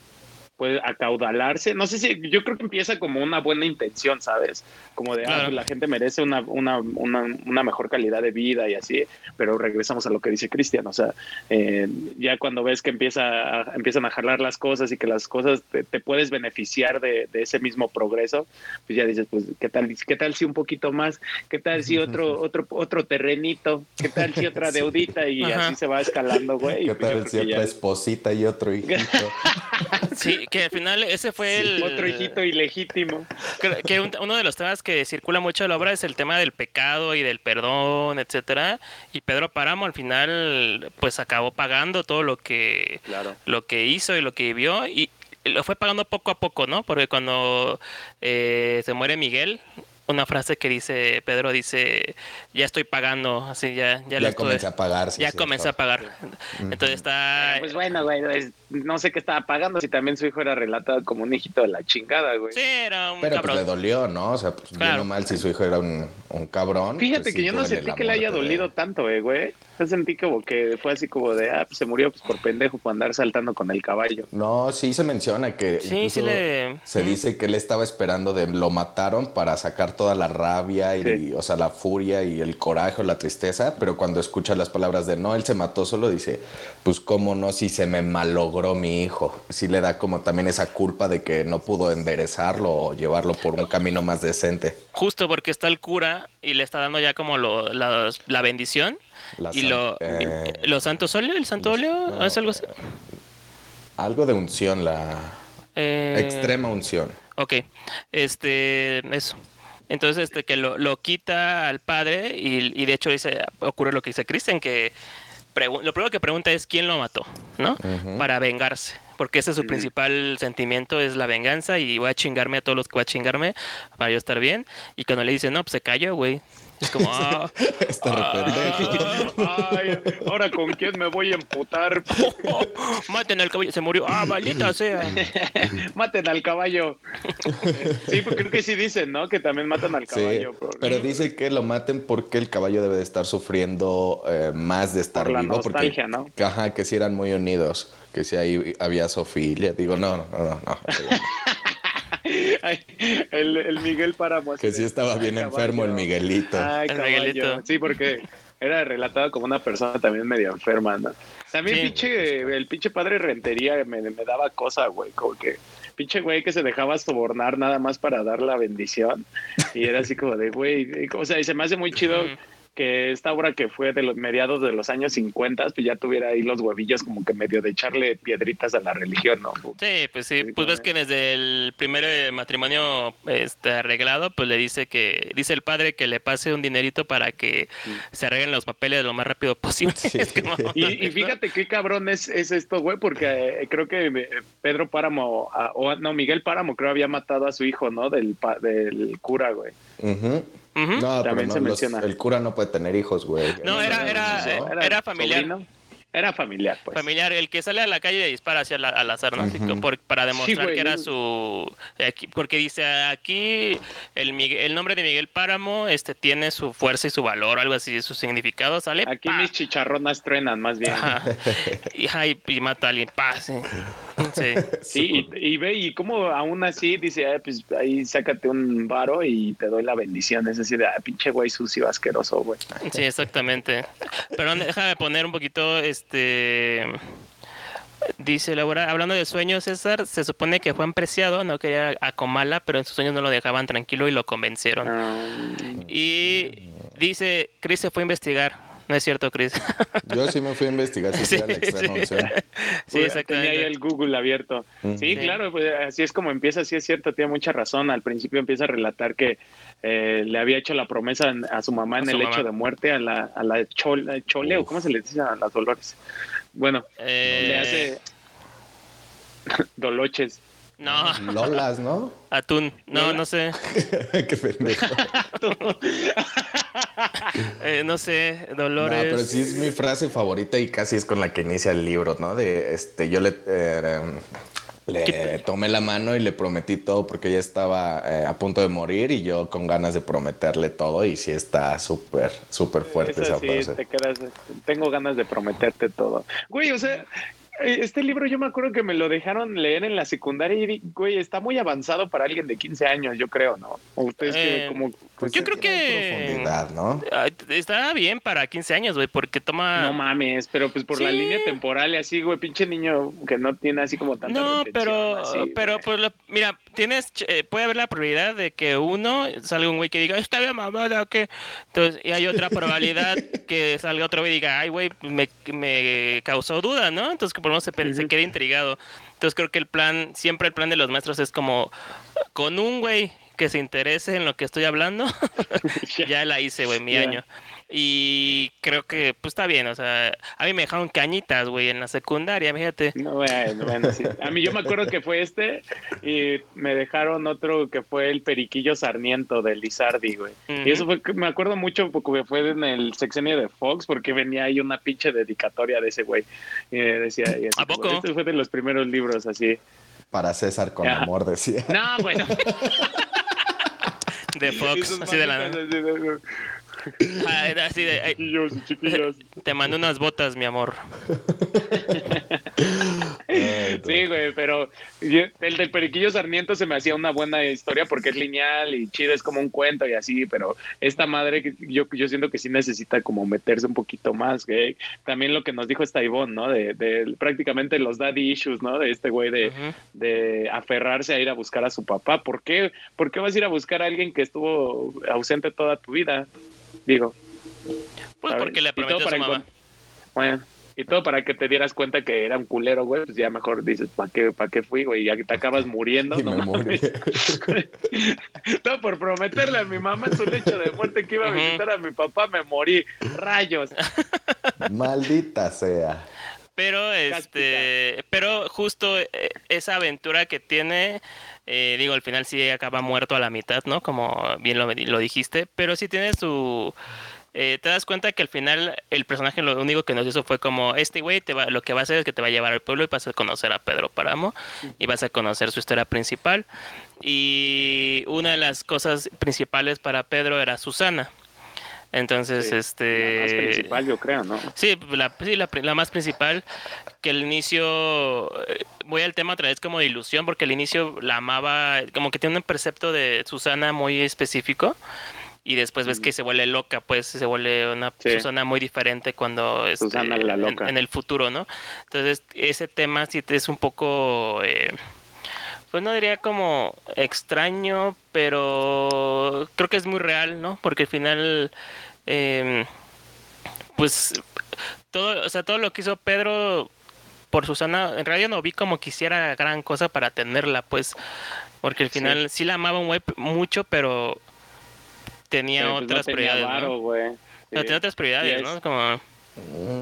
puede acaudalarse. No sé si yo creo que empieza como una buena intención, ¿sabes? Como de, ah, Claro. la gente merece una, una, una, una mejor calidad de vida y así, pero regresamos a lo que dice Cristian, o sea, eh, ya cuando ves que empieza a- empiezan a jalar las cosas y que las cosas te, te puedes beneficiar de, de ese mismo progreso, pues ya dices, pues, ¿qué tal, qué tal si un poquito más? ¿Qué tal si otro, otro, otro terrenito? ¿Qué tal si otra deudita? Y Ajá. así se va escalando, güey. y ¿Qué pues tal si ya otra es esposita y otro hijito? Sí, que al final ese fue el... Otro hijito ilegítimo. Que un- uno de los temas que circula mucho en la obra es el tema del pecado y del perdón, etcétera. Y Pedro Páramo al final pues acabó pagando todo lo que Claro. lo que hizo y lo que vivió y lo fue pagando poco a poco, ¿no? Porque cuando eh, se muere Miguel, una frase que dice Pedro dice ya estoy pagando, así ya ya, ya comencé a pagar. sí, ya sí, comencé a pagar. Entonces está Pues bueno, güey, no sé qué estaba pagando si también su hijo era relatado como un hijito de la chingada, güey. sí, era un Pero pues, le dolió, ¿no? O sea, pues, bien Claro. o mal si su hijo era un, un cabrón. Fíjate pues, que sí yo no sentí que le haya de- dolido tanto, eh, güey. Yo sentí como que fue así como de, ah, pues se murió pues por pendejo por andar saltando con el caballo. No, sí se menciona que Sí, sí le- se dice que él estaba esperando de lo mataron para sacar toda la rabia y, Sí. o sea, la furia y el coraje o la tristeza, pero cuando escucha las palabras de no, él se mató solo, dice, pues cómo no, si se me malogró mi hijo. Sí le da como también esa culpa de que no pudo enderezarlo o llevarlo por un camino más decente. Justo porque está el cura y le está dando ya como lo- la, la bendición. La y san- lo, eh, los santos óleo, el santo los- óleo, no, ¿es algo así? Algo de unción, la Eh, extrema unción. Ok, este, eso. Entonces, este, que lo, lo quita al padre y, y de hecho dice, ocurre lo que dice Kristen, que lo primero que pregunta es quién lo mató, ¿no? Para vengarse, porque ese es su principal sentimiento, es la venganza y voy a chingarme a todos los que voy a chingarme para yo estar bien. Y cuando le dice, no, pues se cayó, güey. Es como, ah, Está. Ay, ahora con quién me voy a emputar. maten al caballo, se murió, ah, maldita sea. Maten al caballo. Sí, porque creo que sí dicen, ¿no? Que también matan al Sí, caballo. por- pero dice que lo maten porque el caballo debe de estar sufriendo eh, más de estar Por la vivo. nostalgia, porque, ¿no? Ajá, que si eran muy unidos, que si ahí había sofilia. Digo, no, no, no, no. Ay, el, el Miguel Páramo. que sí estaba bien "Ay, enfermo el caballo". Miguelito. Ay, El. Miguelito. Sí, porque era relatado como una persona también medio enferma, ¿no? También Sí. pinche, el pinche padre Rentería me, me daba cosa, güey, como que pinche güey que se dejaba sobornar nada más para dar la bendición. Y era así como de, güey, o sea, y se me hace muy chido. Que esta obra que fue de los mediados de los años 50, pues ya tuviera ahí los huevillos como que medio de echarle piedritas a la religión, ¿no? Sí, pues sí, pues ves que desde el primer eh, matrimonio este, arreglado, pues le dice que, dice el padre que le pase un dinerito para que se arreglen los papeles lo más rápido posible. Es como- Y, y fíjate qué cabrón es, es esto, güey, porque eh, creo que eh, Pedro Páramo, ah, o no, Miguel Páramo, creo había matado a su hijo, ¿no? Del, pa- del cura, güey. No, pero También no, se los- menciona. el cura no puede tener hijos, güey. No, era- era- ¿no? eh, Era familiar. sobrino. Era familiar, pues. familiar, el que sale a la calle y dispara hacia la- al azar, ¿no? Por- para demostrar güey, que era su... aquí- porque dice aquí el, Migue- el nombre de Miguel Páramo este, tiene su fuerza y su valor, algo así, su significado, sale... Aquí ¡pa! mis chicharronas truenan, más bien. Ajá. y, y- y mata a alguien, pa, sí. Sí. Sí, y, y ve, y como aún así dice, "Ay, pues ahí sácate un varo y te doy la bendición. Es decir, ah, pinche güey sucio, asqueroso, güey. Sí, exactamente. Pero déjame poner un poquito, este... Dice Laura, hablando de sueños, César, se supone que Juan Preciado no quería a Comala, pero en sus sueños no lo dejaban tranquilo y lo convencieron. Ah, Y dice, Chris se fue a investigar. No es cierto, Chris. Yo sí me fui a investigar si Sí, era la extrema sí. unción. sí, pues, tenía ahí el Google abierto. Sí, Sí. claro, pues así es como empieza, sí es cierto, tiene mucha razón. Al principio empieza a relatar que eh, le había hecho la promesa a su mamá A en su el mamá. hecho de muerte, a la, a la chole, chole o cómo se le dice a las dolores. Bueno, Eh, le hace doloches. No, Lolas, ¿no? atún. No, no sé. Qué pendejo. Eh, no sé, No, Dolores. pero sí es mi frase favorita y casi es con la que inicia el libro, ¿no? De este, yo le, eh, le tomé la mano y le prometí todo porque ella estaba eh, a punto de morir y yo con ganas de prometerle todo y sí está súper, súper fuerte Esa esa sí, frase. te quedas, tengo ganas de prometerte todo. Güey, o sea, este libro yo me acuerdo que me lo dejaron leer en la secundaria y, güey, está muy avanzado para alguien de 15 años, yo creo, ¿no? O ustedes que Eh, como... Pues Yo creo que- profundidad, ¿no? Está bien para 15 años, güey, porque toma... No mames, pero pues por la línea temporal y así, güey, pinche niño que no tiene así como tanta No, pero, así, pero pues, lo- mira, tienes, eh, puede haber la probabilidad de que uno salga un güey que diga, está bien mamada, o qué. Entonces, y hay otra probabilidad que salga otro güey y diga, ay, güey, me, me causó duda, ¿no? Entonces, que por lo menos se, se quede intrigado. Entonces, creo que el plan, siempre el plan de los maestros es como, con un güey que se interese en lo que estoy hablando, ya la hice, güey, mi año. Y creo que, pues está bien, o sea, a mí me dejaron cañitas, güey, en la secundaria, fíjate. No, bueno, bueno, sí. A mí yo me acuerdo que fue este y me dejaron otro que fue el Periquillo Sarmiento de Lizardi, güey. Y eso fue, me acuerdo mucho porque fue en el sexenio de Fox porque venía ahí una pinche dedicatoria de ese güey. Y decía, y así ¿A poco? Este fue de los primeros libros así. Para César con Ajá. amor, decía. No, bueno. De Fox, así de la manitas así de- Ah, así de, ay, Chiquillos, chiquillos. te mando unas botas, mi amor. Ay. Sí, güey, pero yo- el del Periquillo Sarmiento se me hacía una buena historia porque es lineal y chido, es como un cuento y así, pero esta madre que yo, yo siento que sí necesita como meterse un poquito más, güey. También lo que nos dijo esta Ivonne, ¿no? De, de prácticamente los daddy issues, ¿no? De este güey de, de aferrarse a ir a buscar a su papá. ¿Por qué? ¿Por qué vas a ir a buscar a alguien que estuvo ausente toda tu vida? Digo. Pues ¿sabes? porque le Y todo prometió a su para mamá. Bueno, y todo para que te dieras cuenta que era un culero, güey, pues ya mejor dices, ¿para qué, para qué fui, güey? Ya que te acabas muriendo, Y no mames. Todo por prometerle a mi mamá en su lecho de muerte que iba a visitar a mi papá, me morí. Rayos. Maldita sea. Pero este, pero justo eh, esa aventura que tiene, eh, digo, al final sí acaba muerto a la mitad, ¿no? Como bien lo, lo dijiste, pero sí tiene su eh, te das cuenta que al final el personaje lo único que nos hizo fue como este güey lo que va a hacer es que te va a llevar al pueblo y vas a conocer a Pedro Páramo y vas a conocer su historia principal y una de las cosas principales para Pedro era Susana. Entonces, Sí, este La más principal, yo creo, ¿no? Sí, la, sí, la, la más principal, que el inicio, eh, voy al tema otra vez como de ilusión, porque al inicio la amaba, como que tiene un percepto de Susana muy específico, y después ves que se vuelve loca, pues se vuelve una Sí. Susana muy diferente cuando este, Susana la en-. En, el futuro, ¿no? Entonces, ese tema sí es un poco... eh, pues no diría como extraño, pero creo que es muy real, ¿no? Porque al final, eh, pues todo, o sea, todo lo que hizo Pedro por Susana, en realidad no vi como quisiera gran cosa para tenerla, pues, porque al final sí, la amaba un mucho, pero tenía Pero, pues, otras no tenía prioridades, varo, ¿no? tenía otras prioridades, ¿no? Como,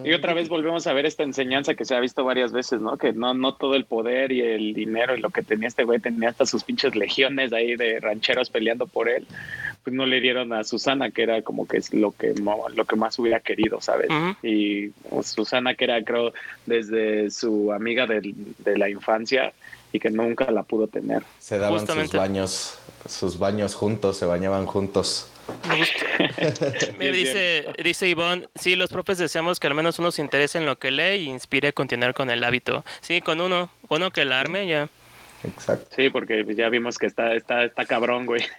Y otra vez volvemos a ver esta enseñanza que se ha visto varias veces, ¿no? Que no, no todo el poder y el dinero y lo que tenía este güey, tenía hasta sus pinches legiones ahí de rancheros peleando por él. Pues no le dieron a Susana, que era como que es lo que, mo- lo que más hubiera querido, ¿sabes? Y pues, Susana, que era, creo, desde su amiga del- de la infancia y que nunca la pudo tener. Se daban Justamente. sus baños, sus baños juntos, se bañaban juntos. Me dice, dice Ivonne, sí, los profes deseamos que al menos uno se interese en lo que lee y inspire a continuar con el hábito. Sí, con uno, uno que la arme ya. Exacto. Sí, porque ya vimos que está, está, está cabrón, güey.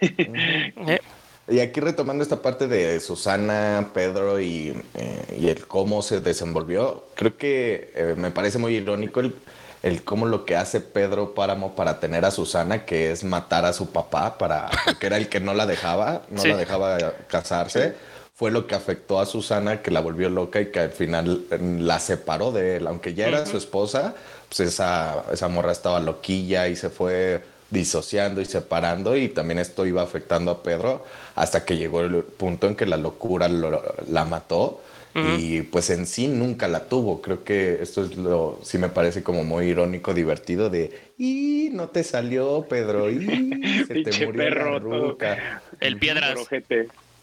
Eh, Y aquí retomando esta parte de Susana, Pedro y, eh, y el cómo se desenvolvió, creo que eh, me parece muy irónico el, el cómo lo que hace Pedro Páramo para tener a Susana, que es matar a su papá, para, porque era el que no la dejaba, no Sí. la dejaba casarse, fue lo que afectó a Susana, que la volvió loca y que al final eh, la separó de él, aunque ya era su esposa, pues esa, esa morra estaba loquilla y se fue disociando y separando y también esto iba afectando a Pedro hasta que llegó el punto en que la locura lo- la mató y pues en sí nunca la tuvo. Creo que esto es lo, sí me parece como muy irónico, divertido de, y no te salió Pedro, y se te murió la perro, todo. ruca. el piedras.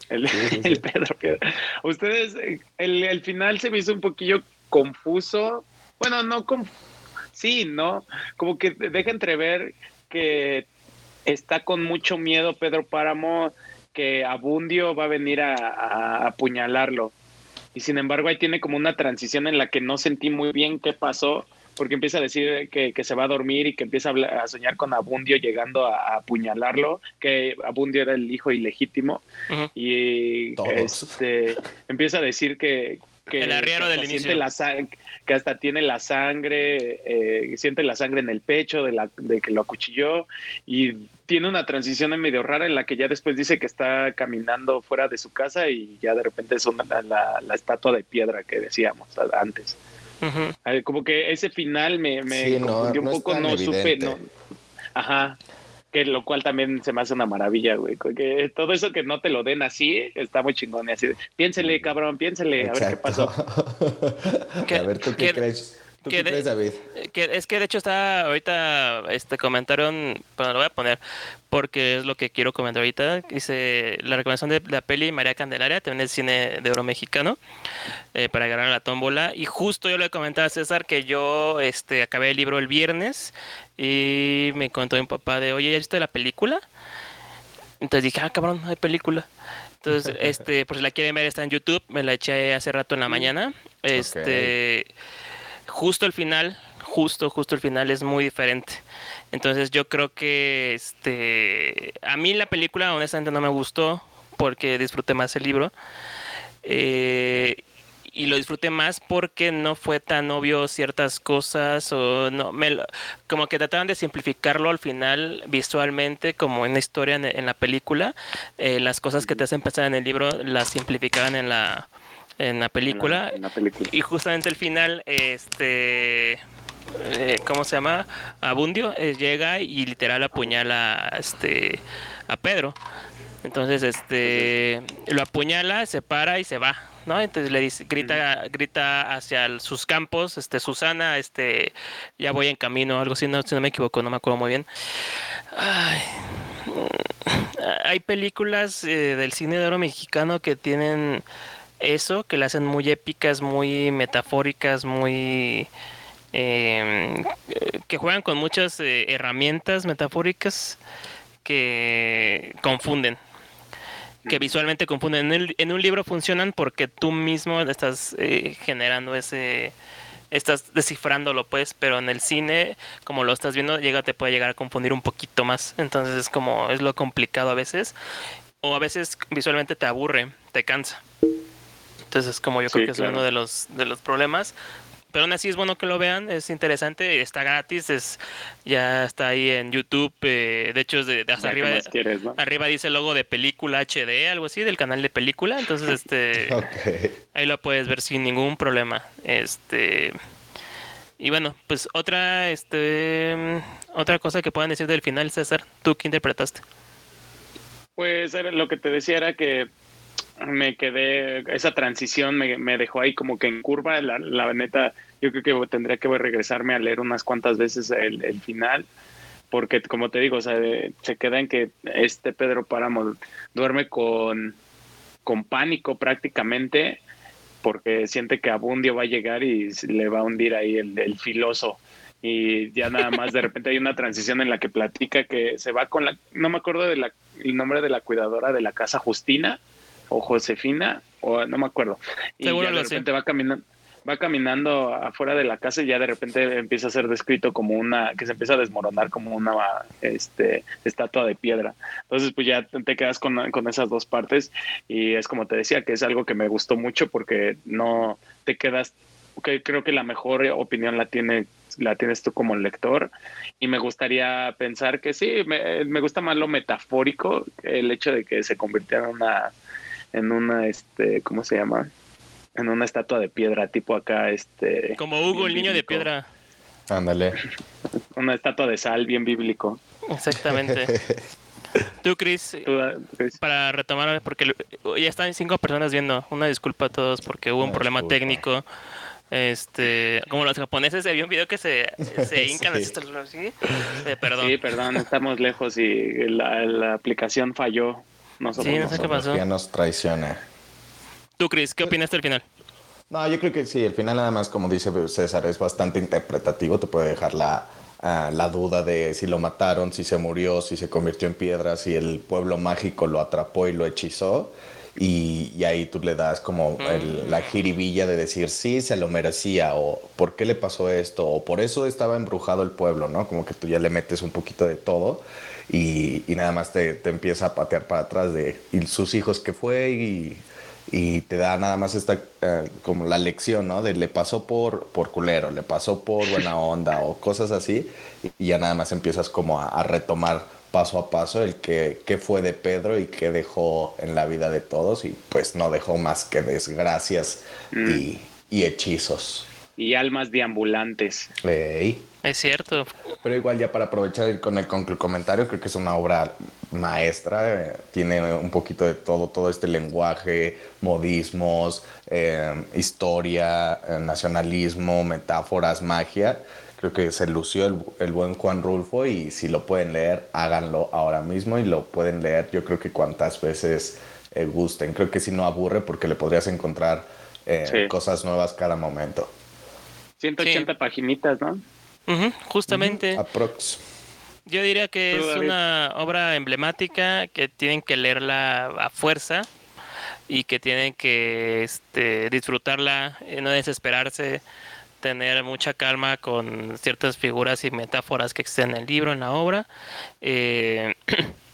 El, Sí, sí, sí. el Pedro Piedra. Ustedes, el, el final se me hizo un poquillo confuso. Bueno, no conf Sí, ¿no? Como que deja entrever que está con mucho miedo Pedro Páramo que Abundio va a venir a, a apuñalarlo. Y sin embargo ahí tiene como una transición en la que no sentí muy bien qué pasó, porque empieza a decir que, que se va a dormir y que empieza a, hablar- a soñar con Abundio llegando a, a apuñalarlo, que Abundio era el hijo ilegítimo Ujú. y Todos. este empieza a decir que, que El arriero que del inicio. la que hasta tiene la sangre eh, siente la sangre en el pecho de la de que lo acuchilló y tiene una transición en medio rara en la que ya después dice que está caminando fuera de su casa y ya de repente es una, la, la estatua de piedra que decíamos antes. Como que ese final me, me Sí, no, confundió no un poco no supe no ajá que lo cual también se me hace una maravilla, güey. Que todo eso que no te lo den así, está muy chingón. Y así, de, piénsele, cabrón, piénsele, a ver qué pasó. ¿Qué- a ver, ¿tú qué, qué- crees? ¿Tú qué qué de- crees, David? Que es que de hecho está ahorita este comentaron, bueno, lo voy a poner porque es lo que quiero comentar ahorita. Dice la recomendación de la peli María Candelaria, también el cine de oro mexicano, eh, para ganar la tómbola. Y justo yo le comentaba a César que yo este, acabé el libro el viernes y me contó mi papá de, oye, ¿ya viste la película? Entonces dije, ah, cabrón, hay película. Entonces, este, por si la quieren ver, está en YouTube. Me la eché hace rato en la mañana. Este, justo el final, justo, justo el final es muy diferente. Entonces, yo creo que, este, a mí la película honestamente no me gustó porque disfruté más el libro. Eh, y lo disfruté más porque no fue tan obvio ciertas cosas o no me como que trataban de simplificarlo al final visualmente como en la historia en, la película eh, las cosas que te hacen pensar en el libro las simplificaban en la en la película, y justamente el final este eh, ¿cómo se llama? Abundio eh, llega y literal apuñala este a Pedro entonces este lo apuñala se para y se va ¿no? Entonces le dice, grita, grita hacia sus campos, este, Susana, este, ya voy en camino, algo así, no, si no me equivoco, no me acuerdo muy bien. hay películas eh, del cine de oro mexicano que tienen eso, que le hacen muy épicas, muy metafóricas, muy... Em, que juegan con muchas eh, herramientas metafóricas que confunden que visualmente confunden. En, un libro funcionan porque tú mismo estás eh, generando ese, estás descifrándolo pues, pero en el cine, como lo estás viendo, llega, te puede llegar a confundir un poquito más. Entonces es como, es lo complicado a veces. O a veces visualmente te aburre, te cansa. Entonces, como yo creo que es uno de los, de los problemas pero aún así es bueno que lo vean, es interesante, está gratis, es ya está ahí en YouTube, eh, de hecho de, hasta arriba, arriba dice el logo de película HD, algo así, del canal de película, entonces este ahí lo puedes ver sin ningún problema. Este y bueno, pues otra este otra cosa que puedan decir del final, César, ¿tú qué interpretaste? Pues lo que te decía era que me quedé, esa transición me, me, dejó ahí como que en curva, la, la neta, yo creo que tendría que regresarme a leer unas cuantas veces el, el final, porque como te digo, o sea, se queda en que este Pedro Páramo duerme con, con pánico prácticamente, porque siente que Abundio va a llegar y le va a hundir ahí el, el filoso. Y ya nada más de repente hay una transición en la que platica que se va con la, no me acuerdo del nombre de la cuidadora de la casa Justina, o Josefina, o no me acuerdo. Y ya de repente va caminando va caminando afuera de la casa y ya de repente empieza a ser descrito como una, que se empieza a desmoronar como una este, estatua de piedra. Entonces, pues ya te quedas con, con esas dos partes y es como te decía, que es algo que me gustó mucho porque no te quedas, que creo que la mejor opinión la tiene la tienes tú como lector y me gustaría pensar que sí, me, me gusta más lo metafórico, el hecho de que se convirtiera en una en una, este, ¿cómo se llama? En una estatua de piedra, tipo acá, este... Como Hugo, el niño de piedra. Ándale. una estatua de sal, bien bíblico. Exactamente. Tú, Chris, para retomar, porque ya están cinco personas viendo. Una disculpa a todos porque hubo un problema técnico. Este, como los japoneses, había un video que se, se hincan sí. Eh, perdón. Sí, perdón, estamos lejos y la, la aplicación falló. No sí, no sé qué pasó. nos traiciona. ¿Tú, Chris, qué opinaste del final? No, yo creo que sí, el final nada más, como dice César, es bastante interpretativo, te puede dejar la, ah, la duda de si lo mataron, si se murió, si se convirtió en piedra, si el pueblo mágico lo atrapó y lo hechizó. Y, ahí tú le das como mm. la jiribilla de decir sí, se lo merecía, o por qué le pasó esto, o por eso estaba embrujado el pueblo, ¿no? Como que tú ya le metes un poquito de todo y, nada más te, te, empieza a patear para atrás de y sus hijos que fue y, y te da nada más esta eh, como la lección, ¿no? De le pasó por, por culero, le pasó por buena onda o cosas así y ya nada más empiezas como a, retomar paso a paso el que, que, fue de Pedro y qué dejó en la vida de todos y pues no dejó más que desgracias mm. y, y, hechizos. Y almas deambulantes. Hey. Es cierto. Pero igual ya para aprovechar con el, con el comentario, creo que es una obra maestra, eh, tiene un poquito de todo, todo este lenguaje, modismos, eh, historia, eh, nacionalismo, metáforas, magia. Creo que se lució el, el, buen Juan Rulfo y si lo pueden leer, háganlo ahora mismo y lo pueden leer yo creo que cuantas veces gusten. Creo que si no aburre porque le podrías encontrar cosas nuevas cada momento. 180 paginitas, ¿no? Justamente. Yo diría que es una obra emblemática que tienen que leerla a fuerza. y que tienen que este, disfrutarla, no desesperarse, tener mucha calma con ciertas figuras y metáforas que existen en el libro, en la obra. Eh,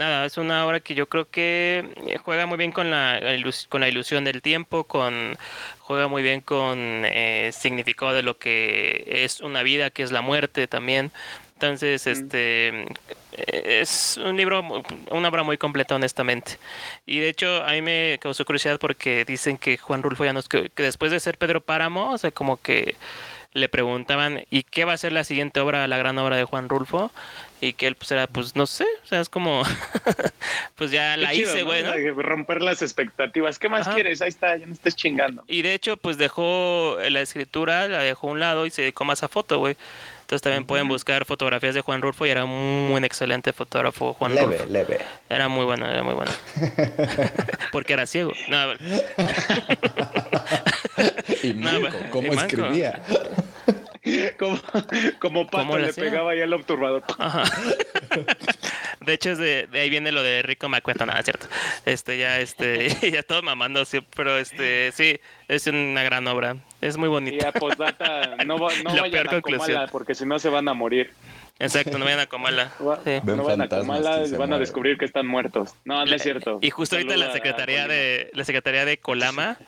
nada, es una obra que yo creo que eh, juega muy bien con la, con la ilusión del tiempo, con juega muy bien con el significado de lo que es una vida, que es la muerte también. Entonces, este es un libro, una obra muy completa, honestamente. Y de hecho, a mí me causó curiosidad porque dicen que Juan Rulfo ya nos, que, después de ser Pedro Páramo, o sea, como que le preguntaban, ¿y qué va a ser la siguiente obra, la gran obra de Juan Rulfo? Y que él, pues era, pues no sé, o sea, es como, pues ya la hice, güey, ¿no? Romper las expectativas. ¿Qué más quieres? Ahí está, ya no estés chingando. Y de hecho, pues dejó la escritura, la dejó a un lado y se dedicó más a foto, güey. Entonces también pueden buscar fotografías de Juan Rulfo y era un, un excelente fotógrafo Juan leve, Rulfo. Leve, Era muy bueno, era muy bueno. Porque era ciego. No, y manco, ¿cómo escribía? como, como Pato le pegaba ahí al obturbador. De hecho, es de, de, ahí viene lo de Rico Macueto, nada, cierto. Este, ya, este, ya todo mamando, sí, pero este, sí, es una gran obra. Es muy bonita. Y a postdata, no, no vayan a porque si no se van a morir. Exacto, no vayan a Comala. Sí. No vayan a Comala van a descubrir que están muertos. No, no es cierto. Y justo ahorita la Secretaría de la Secretaría de Colama,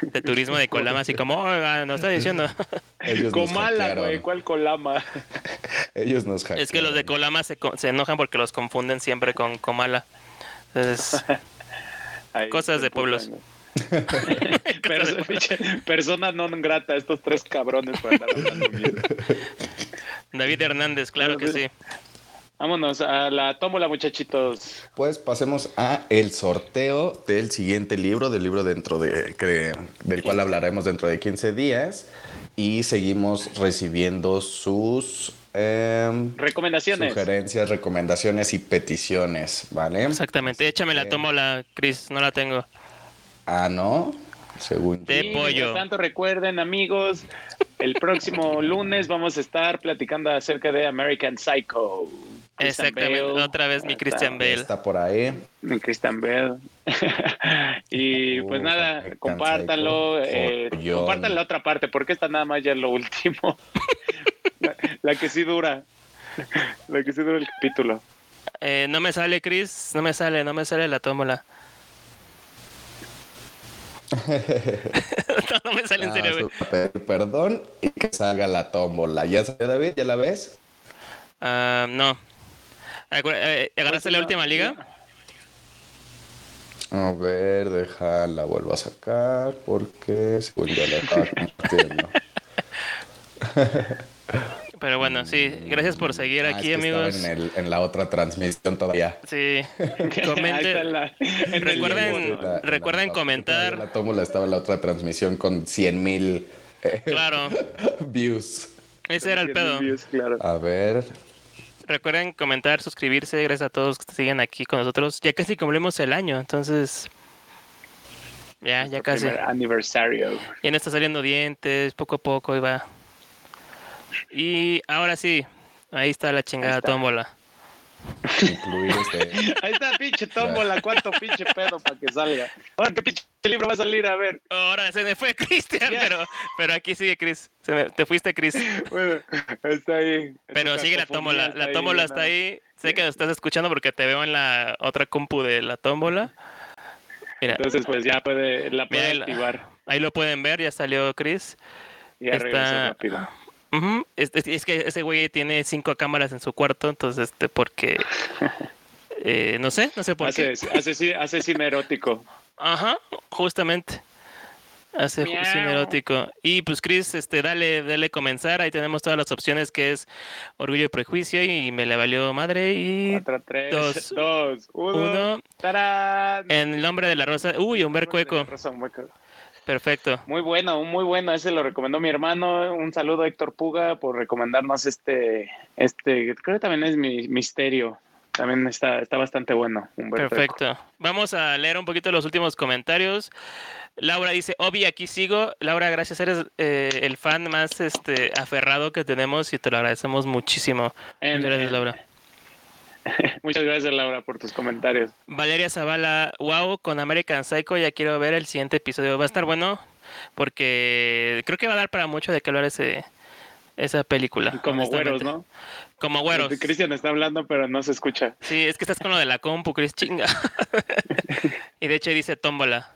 de Turismo de Colama, así como, oiga, nos está diciendo. Comala, güey, ¿cuál Colama? Ellos nos hackearon. Es que los de Colama se, se enojan porque los confunden siempre con Comala. Entonces, cosas de pueblos. persona no grata, estos tres cabrones para David Hernández, claro que sí. Vámonos a la tómbola, muchachitos. Pues pasemos a el sorteo del siguiente libro, del libro dentro de que, del cual hablaremos dentro de 15 días y seguimos recibiendo sus eh, recomendaciones, sugerencias, recomendaciones y peticiones, ¿vale? Exactamente. Échame la tómbola, Chris, no la tengo. Ah, ¿no? Según de pollo. tanto recuerden, amigos, el próximo lunes vamos a estar platicando acerca de American Psycho. Exactamente, otra vez mi Christian Bale. Está por ahí. Mi Christian Bale. y pues nada, compártanlo. Eh, compartan la otra parte, porque esta nada más ya es lo último. la, que sí dura. La que sí dura el capítulo. Eh, no me sale, Chris. No me sale, no me sale la tómbola. no, me sale en serio, ah, Perdón y que salga la tómbola. ¿Ya salió David? ¿Ya la ves? Uh, no. Eh, ¿Agarraste la última liga? A ver, déjala, vuelvo a sacar porque según yo la estaba compartiendo. Pero bueno, sí, gracias por seguir ah, aquí, amigos. En, el, en, la otra transmisión todavía. Sí, comenten. recuerden, recuerden comentar. La tómula estaba en la otra transmisión con 100 mil eh, claro. views. Ese era el pedo. A ver. Recuerden comentar, suscribirse. Gracias a todos que siguen aquí con nosotros. Ya casi cumplimos el año, entonces. Ya, ya casi. Aniversario. Ya no está saliendo dientes, poco a poco, y va. Y ahora sí, ahí está la chingada tómbola. Este- ahí está pinche tómbola, cuánto pinche pedo para que salga. Ahora qué pinche libro va a salir, a ver. Ahora se me fue Cristian, pero, pero aquí sigue Chris. te fuiste, Chris. Bueno, está ahí. Pero sigue la tómbola. La tómbola está ahí. Sé que lo estás escuchando porque te veo en la otra compu de la tómbola. Mira. Entonces, pues ya puede, la puede activar. Ahí lo pueden ver, ya salió Chris. Ya está... rápido es, que ese güey tiene cinco cámaras en su cuarto, entonces, este, porque. Eh, no sé, no sé por qué. Hace, cine erótico. Ajá, justamente. Hace cine erótico. Y pues, Chris, este, dale, dale comenzar. Ahí tenemos todas las opciones que es Orgullo y Prejuicio y me le valió madre. Y. dos, dos, uno. En el nombre de la rosa. Uy, un Eco. Perfecto. Muy bueno, muy bueno. Ese lo recomendó mi hermano. Un saludo a Héctor Puga por recomendarnos este, este, creo que también es mi misterio. También está, está bastante bueno. Perfecto. Vamos a leer un poquito los últimos comentarios. Laura dice, Obi, aquí sigo. Laura, gracias, eres eh, el fan más este aferrado que tenemos y te lo agradecemos muchísimo. gracias, Laura. Muchas gracias, Laura, por tus comentarios. Valeria Zavala, wow, con American Psycho, ya quiero ver el siguiente episodio. Va a estar bueno porque creo que va a dar para mucho de que hablar ese, esa película. Como güeros, ¿no? Como güeros. Cristian está hablando, pero no se escucha. Sí, es que estás con lo de la compu, Chris, chinga. y de hecho dice tómbola.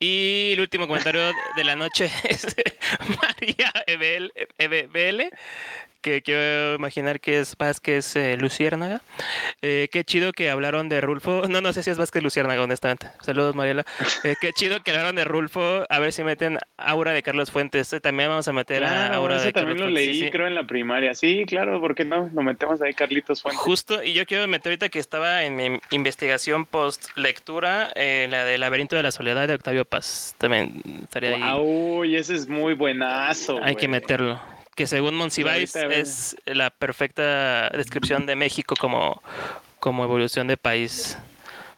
Y el último comentario de la noche es María EBL, que quiero imaginar que es Vázquez eh, Luciérnaga. Eh, qué chido que hablaron de Rulfo. No, no sé si es Vázquez Luciérnaga, honestamente. Saludos, Mariela. Eh, qué chido que hablaron de Rulfo. A ver si meten Aura de Carlos Fuentes. También vamos a meter a Aura de también lo leí, creo, en la primaria. Sí, claro, ¿por qué no? Lo metemos ahí, Carlitos Fuentes. Justo, y yo quiero meter ahorita que estaba en mi investigación post lectura, la de Laberinto de la Soledad de Octavio Paz. También estaría ahí. Uy, ese es muy buenazo. Hay que meterlo que según Monsiváis es la perfecta descripción de México como, como evolución de país.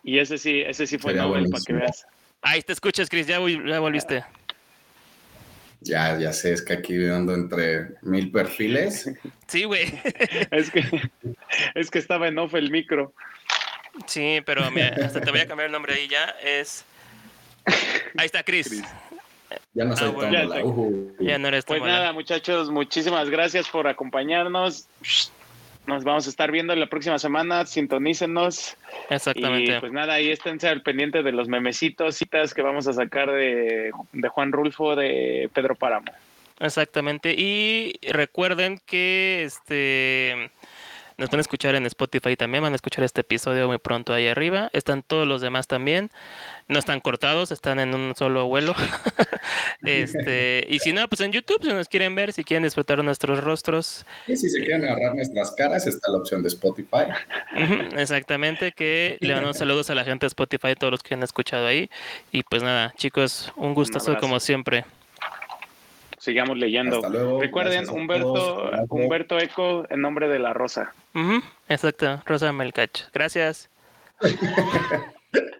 Y ese sí, ese sí fue Nobel, para que veas. Ahí te escuchas, Chris, ya, volviste. Ya, ya sé, es que aquí viviendo entre mil perfiles. Sí, güey. es, que, es que estaba en off el micro. Sí, pero mira, hasta te voy a cambiar el nombre ahí ya. Es. Ahí está, Chris. Ya no soy ah, ya, ya, no eres Pues nada, muchachos, muchísimas gracias por acompañarnos. Nos vamos a estar viendo la próxima semana. Sintonícenos. Exactamente. Y pues nada, ahí esténse al pendiente de los memecitos, citas que vamos a sacar de, de Juan Rulfo de Pedro Páramo. Exactamente. Y recuerden que este nos van a escuchar en Spotify también, van a escuchar este episodio muy pronto ahí arriba. Están todos los demás también. No están cortados, están en un solo vuelo. este, y si no, pues en YouTube, si nos quieren ver, si quieren disfrutar nuestros rostros. Y si se quieren agarrar nuestras caras, está la opción de Spotify. Exactamente, que le mandamos saludos a la gente de Spotify, todos los que han escuchado ahí. Y pues nada, chicos, un gustazo como siempre sigamos leyendo. Recuerden, Humberto, Humberto Eco en nombre de la Rosa. exacto, Rosa Melcach. Gracias.